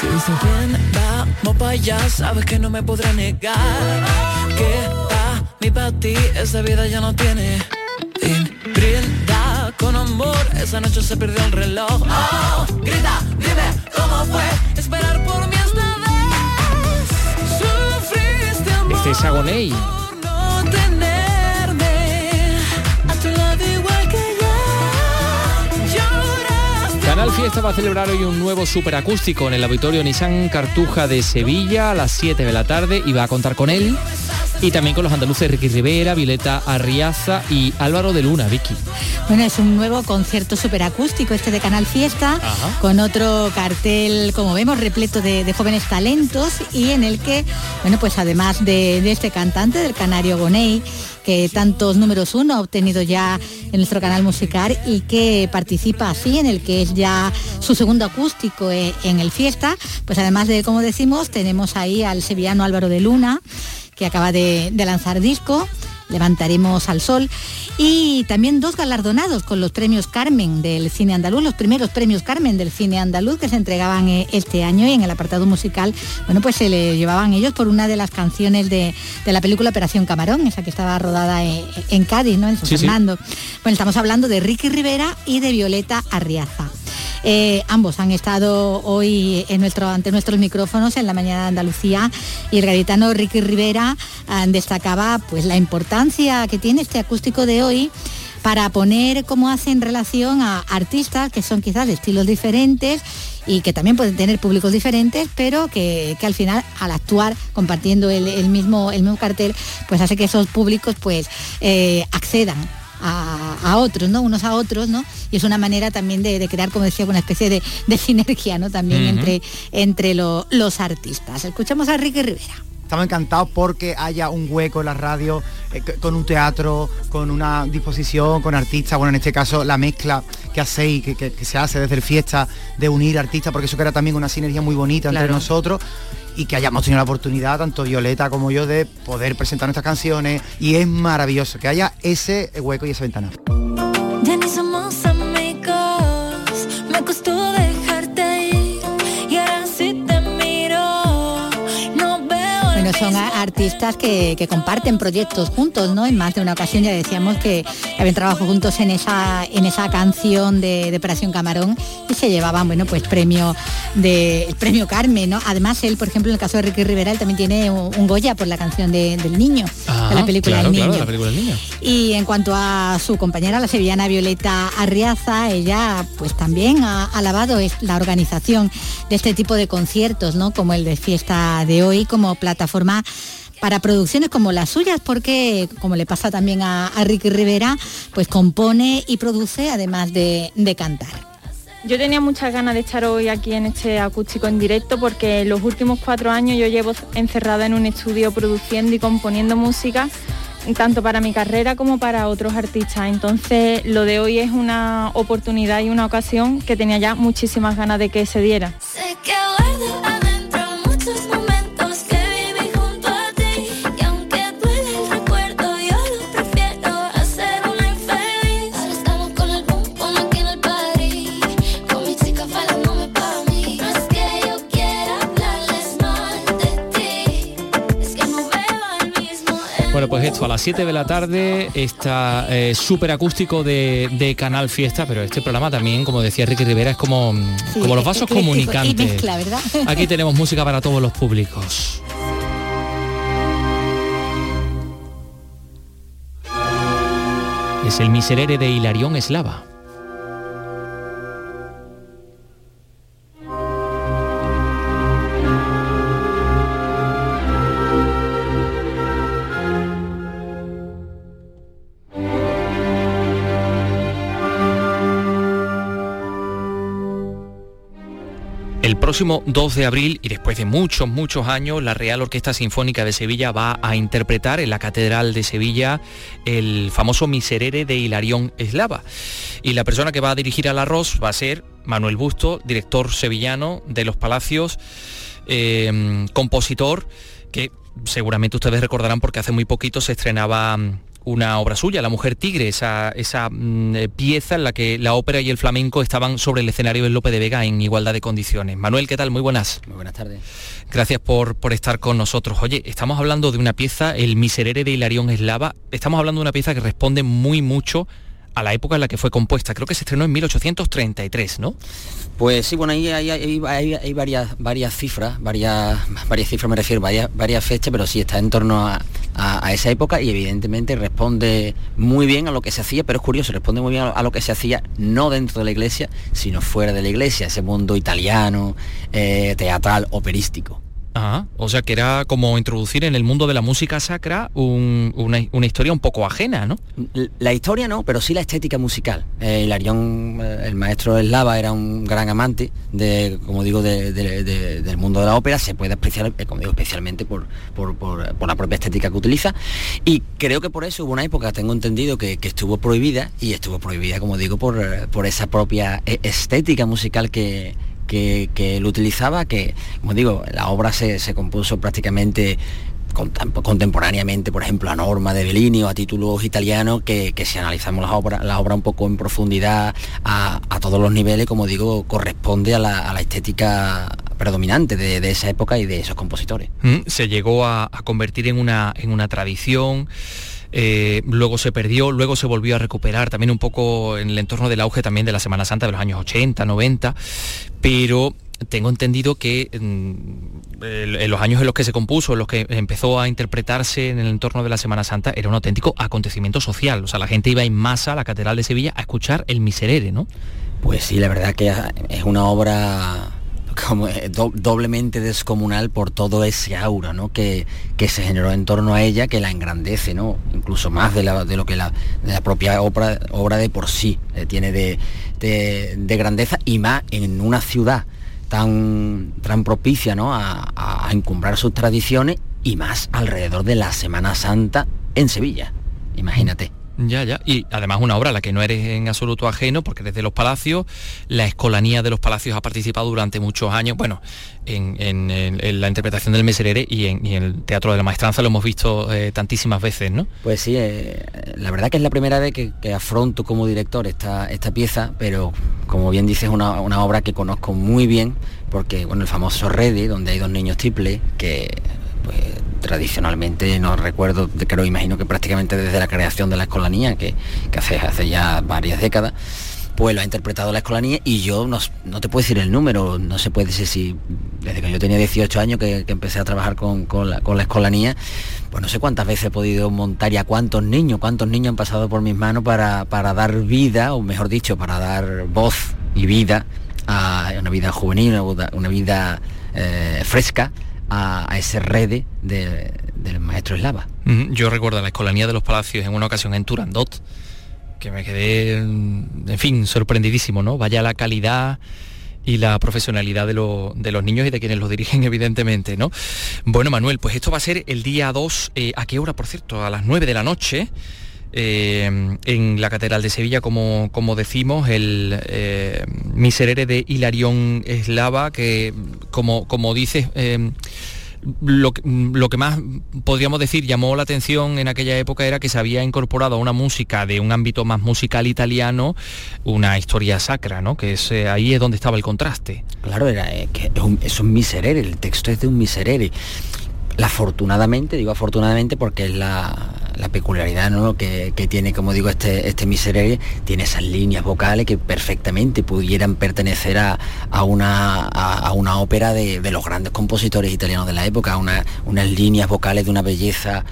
Si dice bien, vamos para allá, sabes que no me podré negar Que a mí para ti esa vida ya no tiene fin Brinda con amor, esa noche se perdió el reloj oh, Grita, dime cómo fue esperar por mí esta vez Sufriste amor Este es Agoney Canal Fiesta va a celebrar hoy un nuevo superacústico en el auditorio Nissan Cartuja de Sevilla a las 7 de la tarde y va a contar con él y también con los andaluces Ricky Rivera, Violeta Arriaza y Álvaro de Luna, Vicky. Bueno, es un nuevo concierto superacústico este de Canal Fiesta, con otro cartel, como vemos, repleto de, jóvenes talentos y en el que, bueno, pues además de, de este cantante, del canario Gonei, que tantos números uno ha obtenido ya en nuestro canal musical y que participa así en el que es ya su segundo acústico e, en el fiesta. Pues además de, como decimos, tenemos ahí al sevillano Álvaro de Luna, que acaba de, de lanzar disco Levantaremos al Sol, y también dos galardonados con los premios Carmen del cine andaluz, los primeros premios Carmen del cine andaluz que se entregaban eh, este año y en el apartado musical, bueno, pues se le llevaban ellos por una de las canciones de, la película Operación Camarón, esa que estaba rodada eh, en, Cádiz, ¿no? En San Fernando. Bueno, estamos hablando de Ricky Rivera y de Violeta Arriaza. Eh, ambos han estado hoy en nuestro, ante nuestros micrófonos en la mañana de Andalucía y el gaditano Ricky Rivera ah, destacaba pues la importancia que tiene este acústico de hoy para poner cómo hace en relación a artistas que son quizás de estilos diferentes y que también pueden tener públicos diferentes, pero que, al final al actuar compartiendo el, mismo, el mismo cartel, pues hace que esos públicos pues eh, accedan a, otros, ¿no? Unos a otros, ¿no? Y es una manera también de, crear, como decía, una especie de, sinergia, ¿no? También entre, entre los artistas. Escuchamos a Ricky Rivera. Estamos encantados porque haya un hueco en la radio, eh, con un teatro, con una disposición, con artistas, bueno, en este caso la mezcla que hacéis, que, que, se hace desde el fiesta, de unir artistas, porque eso crea también una sinergia muy bonita entre nosotros y que hayamos tenido la oportunidad, tanto Violeta como yo, de poder presentar nuestras canciones. Y es maravilloso que haya ese hueco y esa ventana. Son artistas que, comparten proyectos juntos, ¿no? En más de una ocasión ya decíamos que habían trabajado juntos en esa, en esa canción de, de Operación Camarón y se llevaban, bueno, pues premio de el premio Carmen, ¿no? Además, él, por ejemplo, en el caso de Ricky Rivera, él también tiene un, Goya por la canción del niño, de la película, del niño. Y en cuanto a su compañera, la sevillana Violeta Arriaza, ella pues también ha alabado la organización de este tipo de conciertos, ¿no? Como el de fiesta de hoy, como plataforma para producciones como las suyas, porque como le pasa también a, Ricky Rivera, pues compone y produce además de, cantar. Yo tenía muchas ganas de estar hoy aquí en este acústico en directo porque los últimos cuatro años yo llevo encerrada en un estudio produciendo y componiendo música tanto para mi carrera como para otros artistas. Entonces lo de hoy es una oportunidad y una ocasión que tenía ya muchísimas ganas de que se diera. Esto a las 7 de la tarde está eh, súper acústico de, Canal Fiesta, pero este programa también, como decía Ricky Rivera, es como, como los vasos comunicantes. Aquí tenemos música para todos los públicos. Es el miserere de Hilarión Eslava. Próximo 2 de abril y después de muchos, muchos años, la Real Orquesta Sinfónica de Sevilla va a interpretar en la Catedral de Sevilla el famoso Miserere de Hilarión Eslava. Y la persona que va a dirigir al arroz va a ser Manuel Busto, director sevillano de los Palacios, eh, compositor, que seguramente ustedes recordarán porque hace muy poquito se estrenaba una obra suya, La Mujer Tigre, esa, esa mm, eh, pieza en la que la ópera y el flamenco estaban sobre el escenario de Lope de Vega en igualdad de condiciones. Manuel, ¿qué tal? Muy buenas. Muy buenas tardes. Gracias por, por estar con nosotros. Oye, estamos hablando de una pieza, El Miserere de Hilarión Eslava, estamos hablando de una pieza que responde muy mucho a la época en la que fue compuesta. Creo que se estrenó en 1833, ¿no? Pues sí, bueno, ahí hay, varias, varias cifras, varias, varias cifras me refiero, varias, varias fechas, pero sí está en torno a, esa época y evidentemente responde muy bien a lo que se hacía, pero es curioso, responde muy bien a, lo que se hacía no dentro de la iglesia, sino fuera de la iglesia, ese mundo italiano, eh, teatral, operístico o sea que era como introducir en el mundo de la música sacra una, historia un poco ajena, ¿no? La historia no, pero sí la estética musical. Eh, Hilarión, eh, el maestro eslava, era un gran amante de, como digo, del mundo de la ópera, se puede apreciar, eh, como digo, especialmente por, la propia estética que utiliza. Y creo que por eso hubo una época, tengo entendido, que, estuvo prohibida, y estuvo prohibida, como digo, por, por esa propia estética musical que, que, él utilizaba, que, como digo, la obra se, compuso prácticamente contemporáneamente, por ejemplo, a norma de Bellini o a títulos italianos, que, si analizamos la obra, la obra un poco en profundidad a, todos los niveles, como digo, corresponde a la, estética predominante de, esa época y de esos compositores. Mm, se llegó a, convertir en una, en una tradición. Eh, luego se perdió, luego se volvió a recuperar también un poco en el entorno del auge también de la Semana Santa de los años 80, 90, pero tengo entendido que mm, en los años en los que se compuso, en los que empezó a interpretarse en el entorno de la Semana Santa, era un auténtico acontecimiento social. O sea, la gente iba en masa a la Catedral de Sevilla a escuchar el Miserere, ¿no? Pues sí, la verdad que es una obra como eh, doblemente descomunal por todo ese aura ¿no? que, que, se generó en torno a ella, que la engrandece, ¿no? incluso más de, lo que la, propia obra, obra, de por sí eh, tiene de, de, grandeza y más en una ciudad tan, tan propicia ¿no? a, a encumbrar sus tradiciones y más alrededor de la Semana Santa en Sevilla. Imagínate. Ya, ya. Y además una obra a la que no eres en absoluto ajeno, porque eres de los palacios, la escolanía de los palacios ha participado durante muchos años, bueno, en, la interpretación del Meserere y en, el Teatro de la Maestranza lo hemos visto eh, tantísimas veces, ¿no? Pues sí, eh, la verdad que es la primera vez que, afronto como director esta, esta pieza, pero como bien dices, una, una obra que conozco muy bien, porque, bueno, el famoso Rede, donde hay dos niños triples, que pues tradicionalmente no recuerdo, creo, imagino que prácticamente desde la creación de la escolanía, que, hace, hace ya varias décadas, pues lo ha interpretado la escolanía y yo no, te puedo decir el número, no se puede decir si desde que yo tenía 18 años que, empecé a trabajar con, la, con, la, escolanía, pues no sé cuántas veces he podido montar y a cuántos niños, cuántos niños han pasado por mis manos para, dar vida, o mejor dicho, para dar voz y vida a una vida juvenil, una, vida eh, fresca a, ese rede del maestro eslava. Yo recuerdo la escolanía de los palacios en una ocasión en Turandot, que me quedé, en fin, sorprendidísimo, ¿no? Vaya la calidad y la profesionalidad de, los niños y de quienes los dirigen, evidentemente, ¿no? Bueno, Manuel, pues esto va a ser el día 2, eh, ¿a qué hora, por cierto? A las 9 de la noche. Eh, en la Catedral de Sevilla, como, como decimos, el eh, Miserere de Hilarión Eslava, que como, como dices, eh, lo, lo, que más podríamos decir llamó la atención en aquella época era que se había incorporado a una música de un ámbito más musical italiano una historia sacra, ¿no? Que es, ahí es donde estaba el contraste. Claro, era, que es un, es un miserere, el texto es de un miserere afortunadamente, digo afortunadamente porque es la, peculiaridad ¿no? que, tiene, como digo, este, este Miserere, tiene esas líneas vocales que perfectamente pudieran pertenecer a, una, a, una ópera de, los grandes compositores italianos de la época, una, unas líneas vocales de una belleza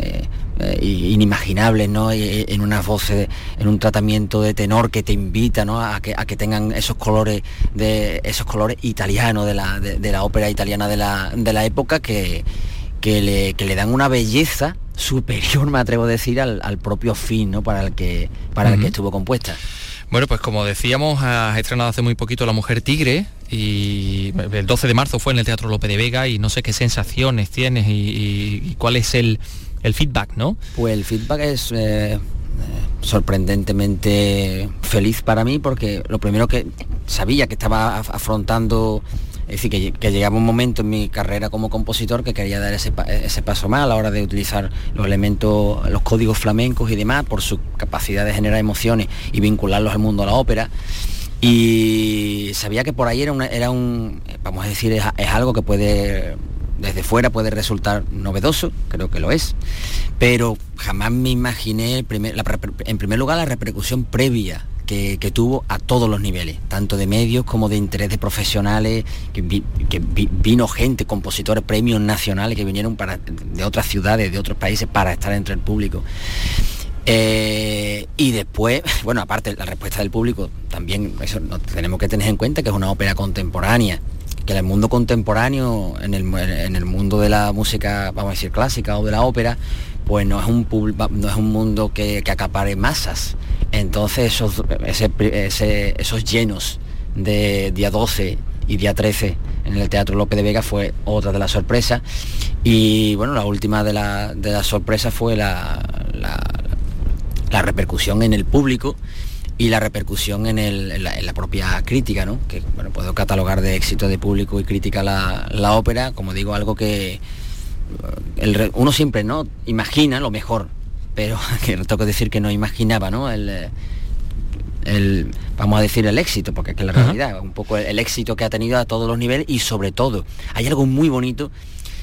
eh, eh, inimaginables, ¿no? en unas voces, en un tratamiento de tenor que te invita ¿no? a, que, a que tengan esos colores de esos colores italianos de la, de, la ópera italiana de la, de la época que, que, le, que le dan una belleza superior, me atrevo a decir, al, propio fin ¿no? para el que, para el que estuvo compuesta. Bueno, pues como decíamos, has estrenado hace muy poquito La Mujer Tigre y el 12 de marzo fue en el Teatro Lope de Vega y no sé qué sensaciones tienes y cuál es el, el feedback, ¿no? Pues el feedback es eh, sorprendentemente feliz para mí porque lo primero que sabía que estaba afrontando es decir, que, llegaba un momento en mi carrera como compositor que quería dar ese, paso más a la hora de utilizar los elementos, los códigos flamencos y demás, por su capacidad de generar emociones y vincularlos al mundo de la ópera. Y sabía que por ahí era, era un, vamos a decir, es algo que puede desde fuera puede resultar novedoso, creo que lo es, pero jamás me imaginé, en primer lugar, la repercusión previa que, tuvo a todos los niveles, tanto de medios como de interés de profesionales, que, vino gente, compositores, premios nacionales que vinieron para, de otras ciudades, de otros países para estar entre el público. Eh, y después, bueno, aparte la respuesta del público, también eso tenemos que tener en cuenta que es una ópera contemporánea que en el mundo contemporáneo, en el, mundo de la música, vamos a decir, clásica o de la ópera, pues no es un, no es un mundo que, acapare masas. Entonces esos, esos llenos de día 12 y día 13 en el Teatro López de Vega fue otra de las sorpresas. Y bueno, la última de las la sorpresas fue la, la repercusión en el público y la repercusión en, la, propia crítica, ¿no? que bueno, puedo catalogar de éxito de público y crítica la, ópera, como digo, algo que eh, uno siempre no imagina lo mejor, pero que tengo que decir que no imaginaba ¿no? El, vamos a decir el éxito, porque es que la realidad, un poco el, éxito que ha tenido a todos los niveles y sobre todo, hay algo muy bonito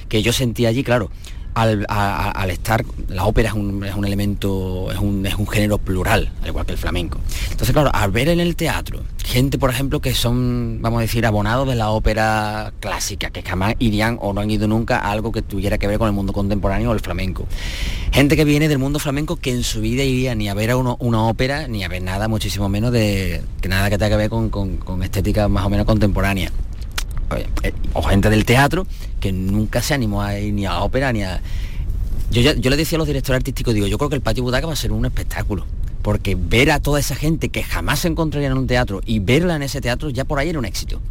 que yo sentí allí, claro, al, estar, la ópera es un, es un elemento, es un, es un, género plural, al igual que el flamenco. Entonces, claro, al ver en el teatro gente, por ejemplo, que son, vamos a decir, abonados de la ópera clásica, que jamás irían o no han ido nunca a algo que tuviera que ver con el mundo contemporáneo o el flamenco. Gente que viene del mundo flamenco que en su vida iría ni a ver a una ópera, ni a ver nada, muchísimo menos de que nada que tenga que ver con, con estética más o menos contemporánea. Eh, o gente del teatro que nunca se animó a ir ni a ópera ni a... Yo, yo le decía a los directores artísticos, digo, yo creo que el patio Butaca va a ser un espectáculo, porque ver a toda esa gente que jamás se encontraría en un teatro y verla en ese teatro ya por ahí era un éxito.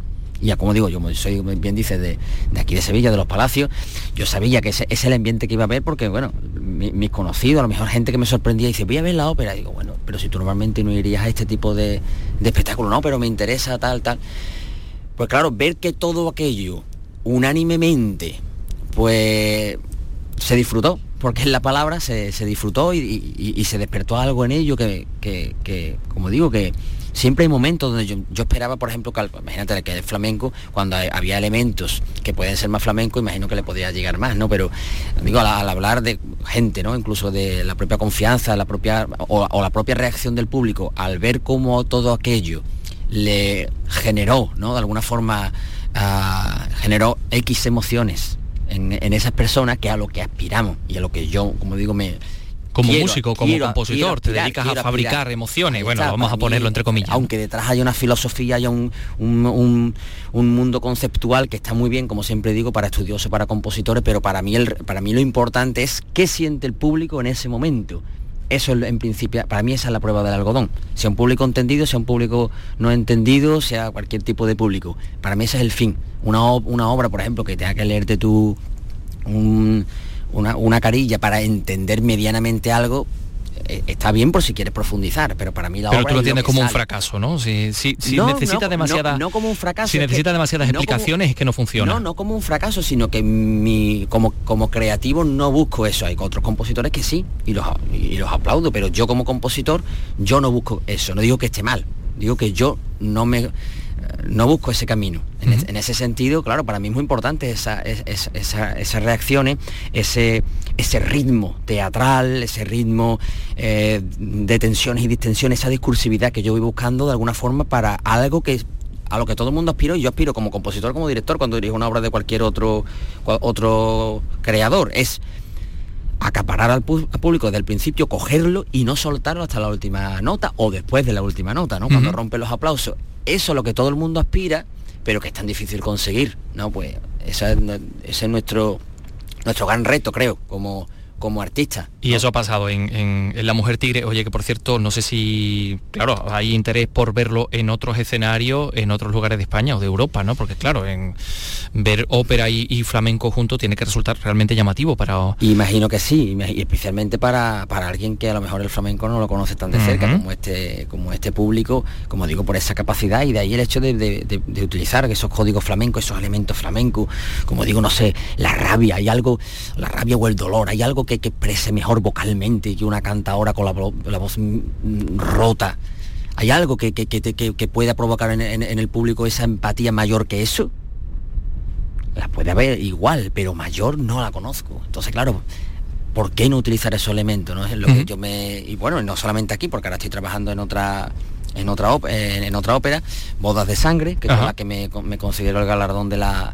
Y ya como digo, yo soy bien dice de, aquí de Sevilla, de los Palacios, yo sabía que ese, es el ambiente que iba a ver porque, bueno, mis conocidos, a lo mejor gente que me sorprendía, dice, voy a ver la ópera. Digo, bueno, pero si tú normalmente no irías a este tipo de, de espectáculo, no, pero me interesa tal, tal. Pues claro, ver que todo aquello unánimemente pues se disfrutó, porque en la palabra se, disfrutó y, se despertó algo en ello que, como digo, que siempre hay momentos donde yo, esperaba, por ejemplo, que, imagínate que el flamenco, cuando había elementos que pueden ser más flamenco, imagino que le podía llegar más, ¿no? Pero digo, al, hablar de gente, ¿no? Incluso de la propia confianza, la propia, o la propia reacción del público, al ver cómo todo aquello le generó, ¿no? De alguna forma ah, generó X emociones en, esas personas que a lo que aspiramos y a lo que yo, como digo, me, como músico, como compositor, te dedicas a fabricar emociones, bueno, vamos a ponerlo entre comillas. Aunque detrás haya una filosofía, haya un, un, mundo conceptual que está muy bien, como siempre digo, para estudiosos, para compositores, pero para mí, el, para mí lo importante es qué siente el público en ese momento. Eso en principio, para mí esa es la prueba del algodón. Sea un público entendido, sea un público no entendido, sea cualquier tipo de público. Para mí ese es el fin. Una, una obra, por ejemplo, que tenga que leerte tú una, una carilla para entender medianamente algo, está bien por si quieres profundizar, pero para mí la pero obra tú lo tienes como un fracaso, ¿no? Si, si, necesita demasiada, no, como un fracaso, si necesita demasiadas explicaciones es que no funciona. No, no como un fracaso, sino que mi, como, como creativo no busco eso. Hay otros compositores que sí, y los, y los aplaudo, pero yo como compositor, yo no busco eso. No digo que esté mal, digo que yo no me no busco ese camino. En, ese sentido, claro, para mí es muy importante esa, esas reacciones, ese, ese ritmo teatral, ese ritmo eh, de tensiones y distensiones, esa discursividad que yo voy buscando de alguna forma para algo que a lo que todo el mundo aspiro y yo aspiro como compositor, como director, cuando dirijo una obra de cualquier otro, otro creador, es acaparar al, público desde el principio, cogerlo y no soltarlo hasta la última nota o después de la última nota, ¿no? Cuando rompe los aplausos. Eso es lo que todo el mundo aspira, pero que es tan difícil conseguir, ¿no? Pues ese es nuestro, nuestro gran reto, creo, como, como artista. Y eso ha pasado en, La Mujer Tigre, oye, que por cierto, no sé si, claro, hay interés por verlo en otros escenarios, en otros lugares de España o de Europa, ¿no? Porque claro, en ver ópera y, flamenco juntos tiene que resultar realmente llamativo para... Imagino que sí, y especialmente para, para alguien que a lo mejor el flamenco no lo conoce tan de cerca como este, como este público, como digo, por esa capacidad y de ahí el hecho de, utilizar esos códigos flamencos, esos elementos flamencos, como digo, no sé, la rabia, hay algo, la rabia o el dolor, hay algo que, que exprese mejor vocalmente que una cantadora con la, voz rota. ¿Hay algo que, pueda provocar en, el público esa empatía mayor que eso? La puede haber igual, pero mayor no la conozco. Entonces, claro, ¿por qué no utilizar esos elementos? ¿no? Es lo que yo me. Y bueno, no solamente aquí, porque ahora estoy trabajando en otra en otra, en, otra ópera, Bodas de Sangre, que es la que me, me considero el galardón de la,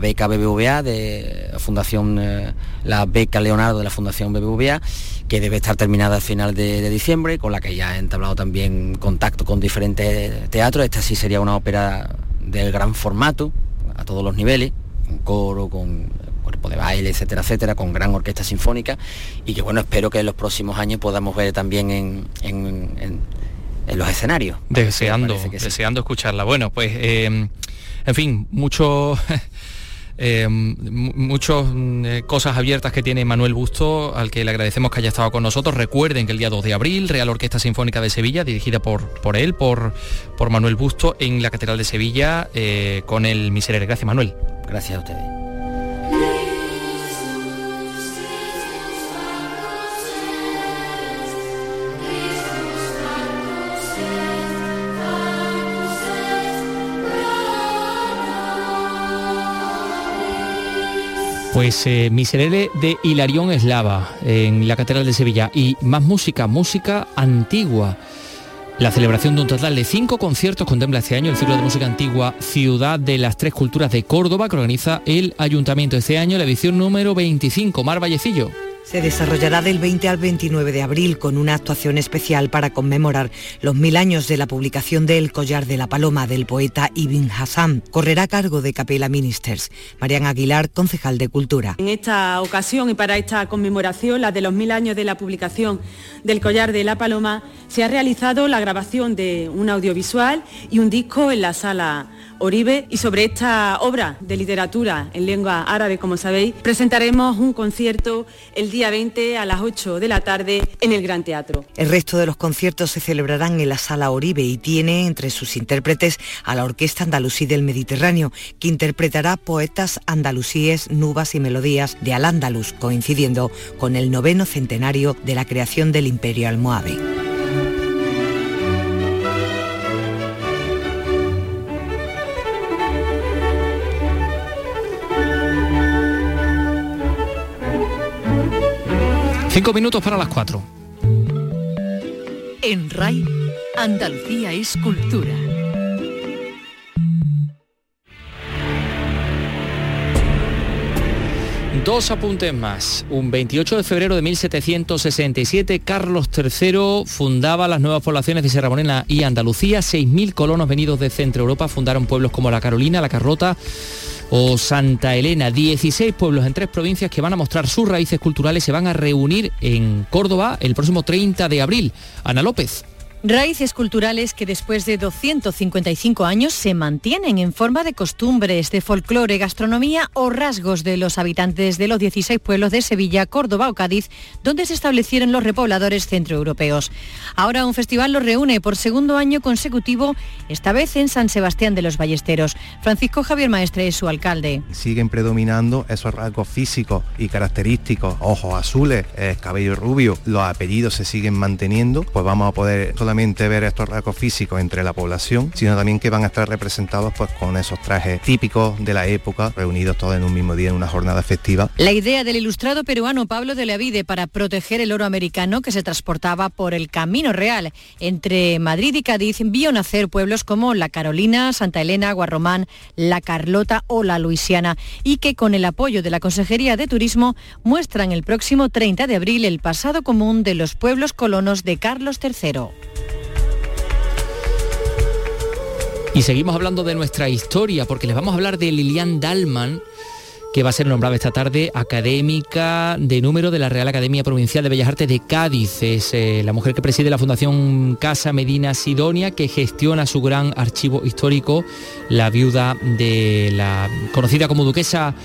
beca BBVA, de Fundación, eh, la beca Leonardo de la Fundación BBVA, que debe estar terminada al final de, diciembre, con la que ya he entablado también contacto con diferentes teatros. Esta sí sería una ópera del gran formato, a todos los niveles, con coro, con cuerpo de baile, etcétera, etcétera, con gran orquesta sinfónica y que bueno, espero que en los próximos años podamos ver también en en los escenarios. Deseando, deseando escucharla. Bueno, pues, eh, en fin, mucho... Eh, muchas eh, cosas abiertas que tiene Manuel Busto, al que le agradecemos que haya estado con nosotros. Recuerden que el día 2 de abril, Real Orquesta Sinfónica de Sevilla, dirigida por, por él, por, por Manuel Busto, en la Catedral de Sevilla, con el Miserere. Gracias, Manuel. Gracias a ustedes. Pues eh, Miserere de Hilarión Eslava en la Catedral de Sevilla y más música, música antigua. La celebración de un total de cinco conciertos contempla este año el ciclo de música antigua Ciudad de las Tres Culturas de Córdoba que organiza el Ayuntamiento este año, la edición número 25. Mar Vallecillo. Se desarrollará del 20 al 29 de abril con una actuación especial para conmemorar los mil años de la publicación de El Collar de la Paloma del poeta Ibn Hassan. Correrá a cargo de Capela Ministers. Marian Aguilar, concejal de Cultura. En esta ocasión y para esta conmemoración, la de los mil años de la publicación del Collar de la Paloma, se ha realizado la grabación de un audiovisual y un disco en la sala Oribe y sobre esta obra de literatura en lengua árabe, como sabéis, presentaremos un concierto el día 20 a las 8 de la tarde en el Gran Teatro. El resto de los conciertos se celebrarán en la Sala Oribe y tiene entre sus intérpretes a la Orquesta Andalusí del Mediterráneo, que interpretará poetas andalusíes, nubas y melodías de Al-Ándalus, coincidiendo con el noveno centenario de la creación del Imperio Almohade. Cinco minutos para las cuatro. En RAI, Andalucía es cultura. Dos apuntes más. Un 28 de febrero de 1767, Carlos III fundaba las nuevas poblaciones de Sierra Morena y Andalucía. 6.000 colonos venidos de Centro Europa fundaron pueblos como La Carolina, La Carrota o Santa Elena. 16 pueblos en tres provincias que van a mostrar sus raíces culturales se van a reunir en Córdoba el próximo 30 de abril. Ana López. Raíces culturales que después de 255 años se mantienen en forma de costumbres, de folclore, gastronomía o rasgos de los habitantes de los 16 pueblos de Sevilla, Córdoba o Cádiz, donde se establecieron los repobladores centroeuropeos. Ahora un festival los reúne por segundo año consecutivo, esta vez en San Sebastián de los Ballesteros. Francisco Javier Maestre es su alcalde. Siguen predominando esos rasgos físicos y característicos, ojos azules, eh, cabello rubio, los apellidos se siguen manteniendo, pues vamos a poder solamente ver estos rasgos físicos entre la población, sino también que van a estar representados pues con esos trajes típicos de la época, reunidos todos en un mismo día en una jornada festiva. La idea del ilustrado peruano Pablo de la Vide para proteger el oro americano que se transportaba por el Camino Real entre Madrid y Cádiz vio nacer pueblos como La Carolina, Santa Elena, Guarromán, La Carlota o La Luisiana y que con el apoyo de la Consejería de Turismo muestran el próximo 30 de abril el pasado común de los pueblos colonos de Carlos III. Y seguimos hablando de nuestra historia porque les vamos a hablar de Lilian Dalman que va a ser nombrada esta tarde académica de número de la Real Academia Provincial de Bellas Artes de Cádiz. Es eh, la mujer que preside la Fundación Casa Medina Sidonia, que gestiona su gran archivo histórico, la viuda de la conocida como duquesa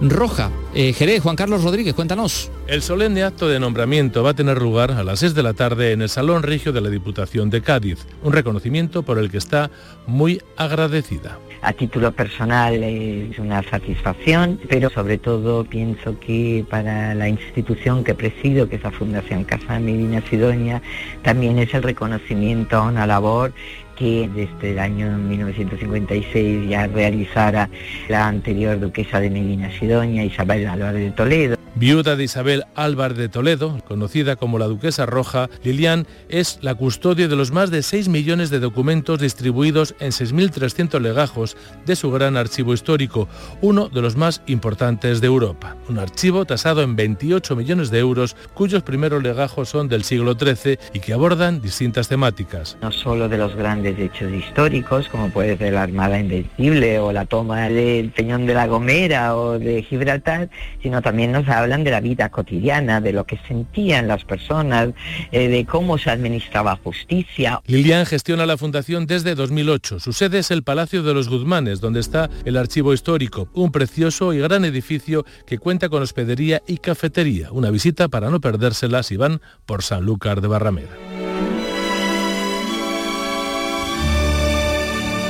Roja. Eh, Jerez, Juan Carlos Rodríguez, cuéntanos. El solemne acto de nombramiento va a tener lugar a las 6 de la tarde en el Salón Regio de la Diputación de Cádiz, un reconocimiento por el que está muy agradecida. A título personal es una satisfacción, pero sobre todo pienso que para la institución que presido, que es la Fundación Casa Medina Sidonia, también es el reconocimiento a una labor que desde el año 1956 ya realizara la anterior duquesa de Medina Sidonia, Isabel Álvarez de Toledo. Viuda de Isabel Álvarez de Toledo, conocida como la Duquesa Roja, Lilian es la custodia de los más de 6 millones de documentos distribuidos en 6.300 legajos de su gran archivo histórico, uno de los más importantes de Europa. Un archivo tasado en 28 millones de euros, cuyos primeros legajos son del siglo XIII y que abordan distintas temáticas. No solo de los grandes hechos históricos, como puede ser la Armada Invencible o la toma del Peñón de la Gomera o de Gibraltar, sino también nos habla hablan de la vida cotidiana, de lo que sentían las personas, eh, de cómo se administraba justicia. Lilian gestiona la fundación desde 2008. Su sede es el Palacio de los Guzmanes, donde está el archivo histórico, un precioso y gran edificio que cuenta con hospedería y cafetería. Una visita para no perdérsela si van por Sanlúcar de Barrameda.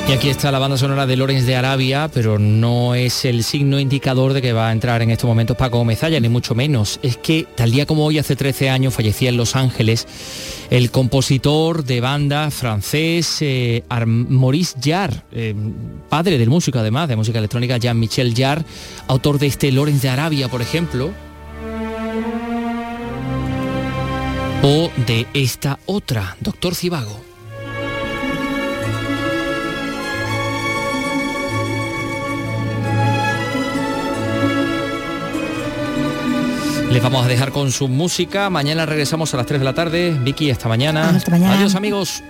Y aquí está la banda sonora de Lorenz de Arabia, pero no es el signo indicador de que va a entrar en estos momentos Paco Mezalla, ni mucho menos. Es que tal día como hoy, hace 13 años, fallecía en Los Ángeles el compositor de banda francés eh, Maurice Jarre, eh, padre del músico además, de música electrónica, Jean-Michel Jarre, autor de este Lorenz de Arabia, por ejemplo. O de esta otra, Doctor Cibago. Les vamos a dejar con su música. Mañana regresamos a las 3 de la tarde. Vicky, hasta mañana. Hasta mañana. Adiós amigos.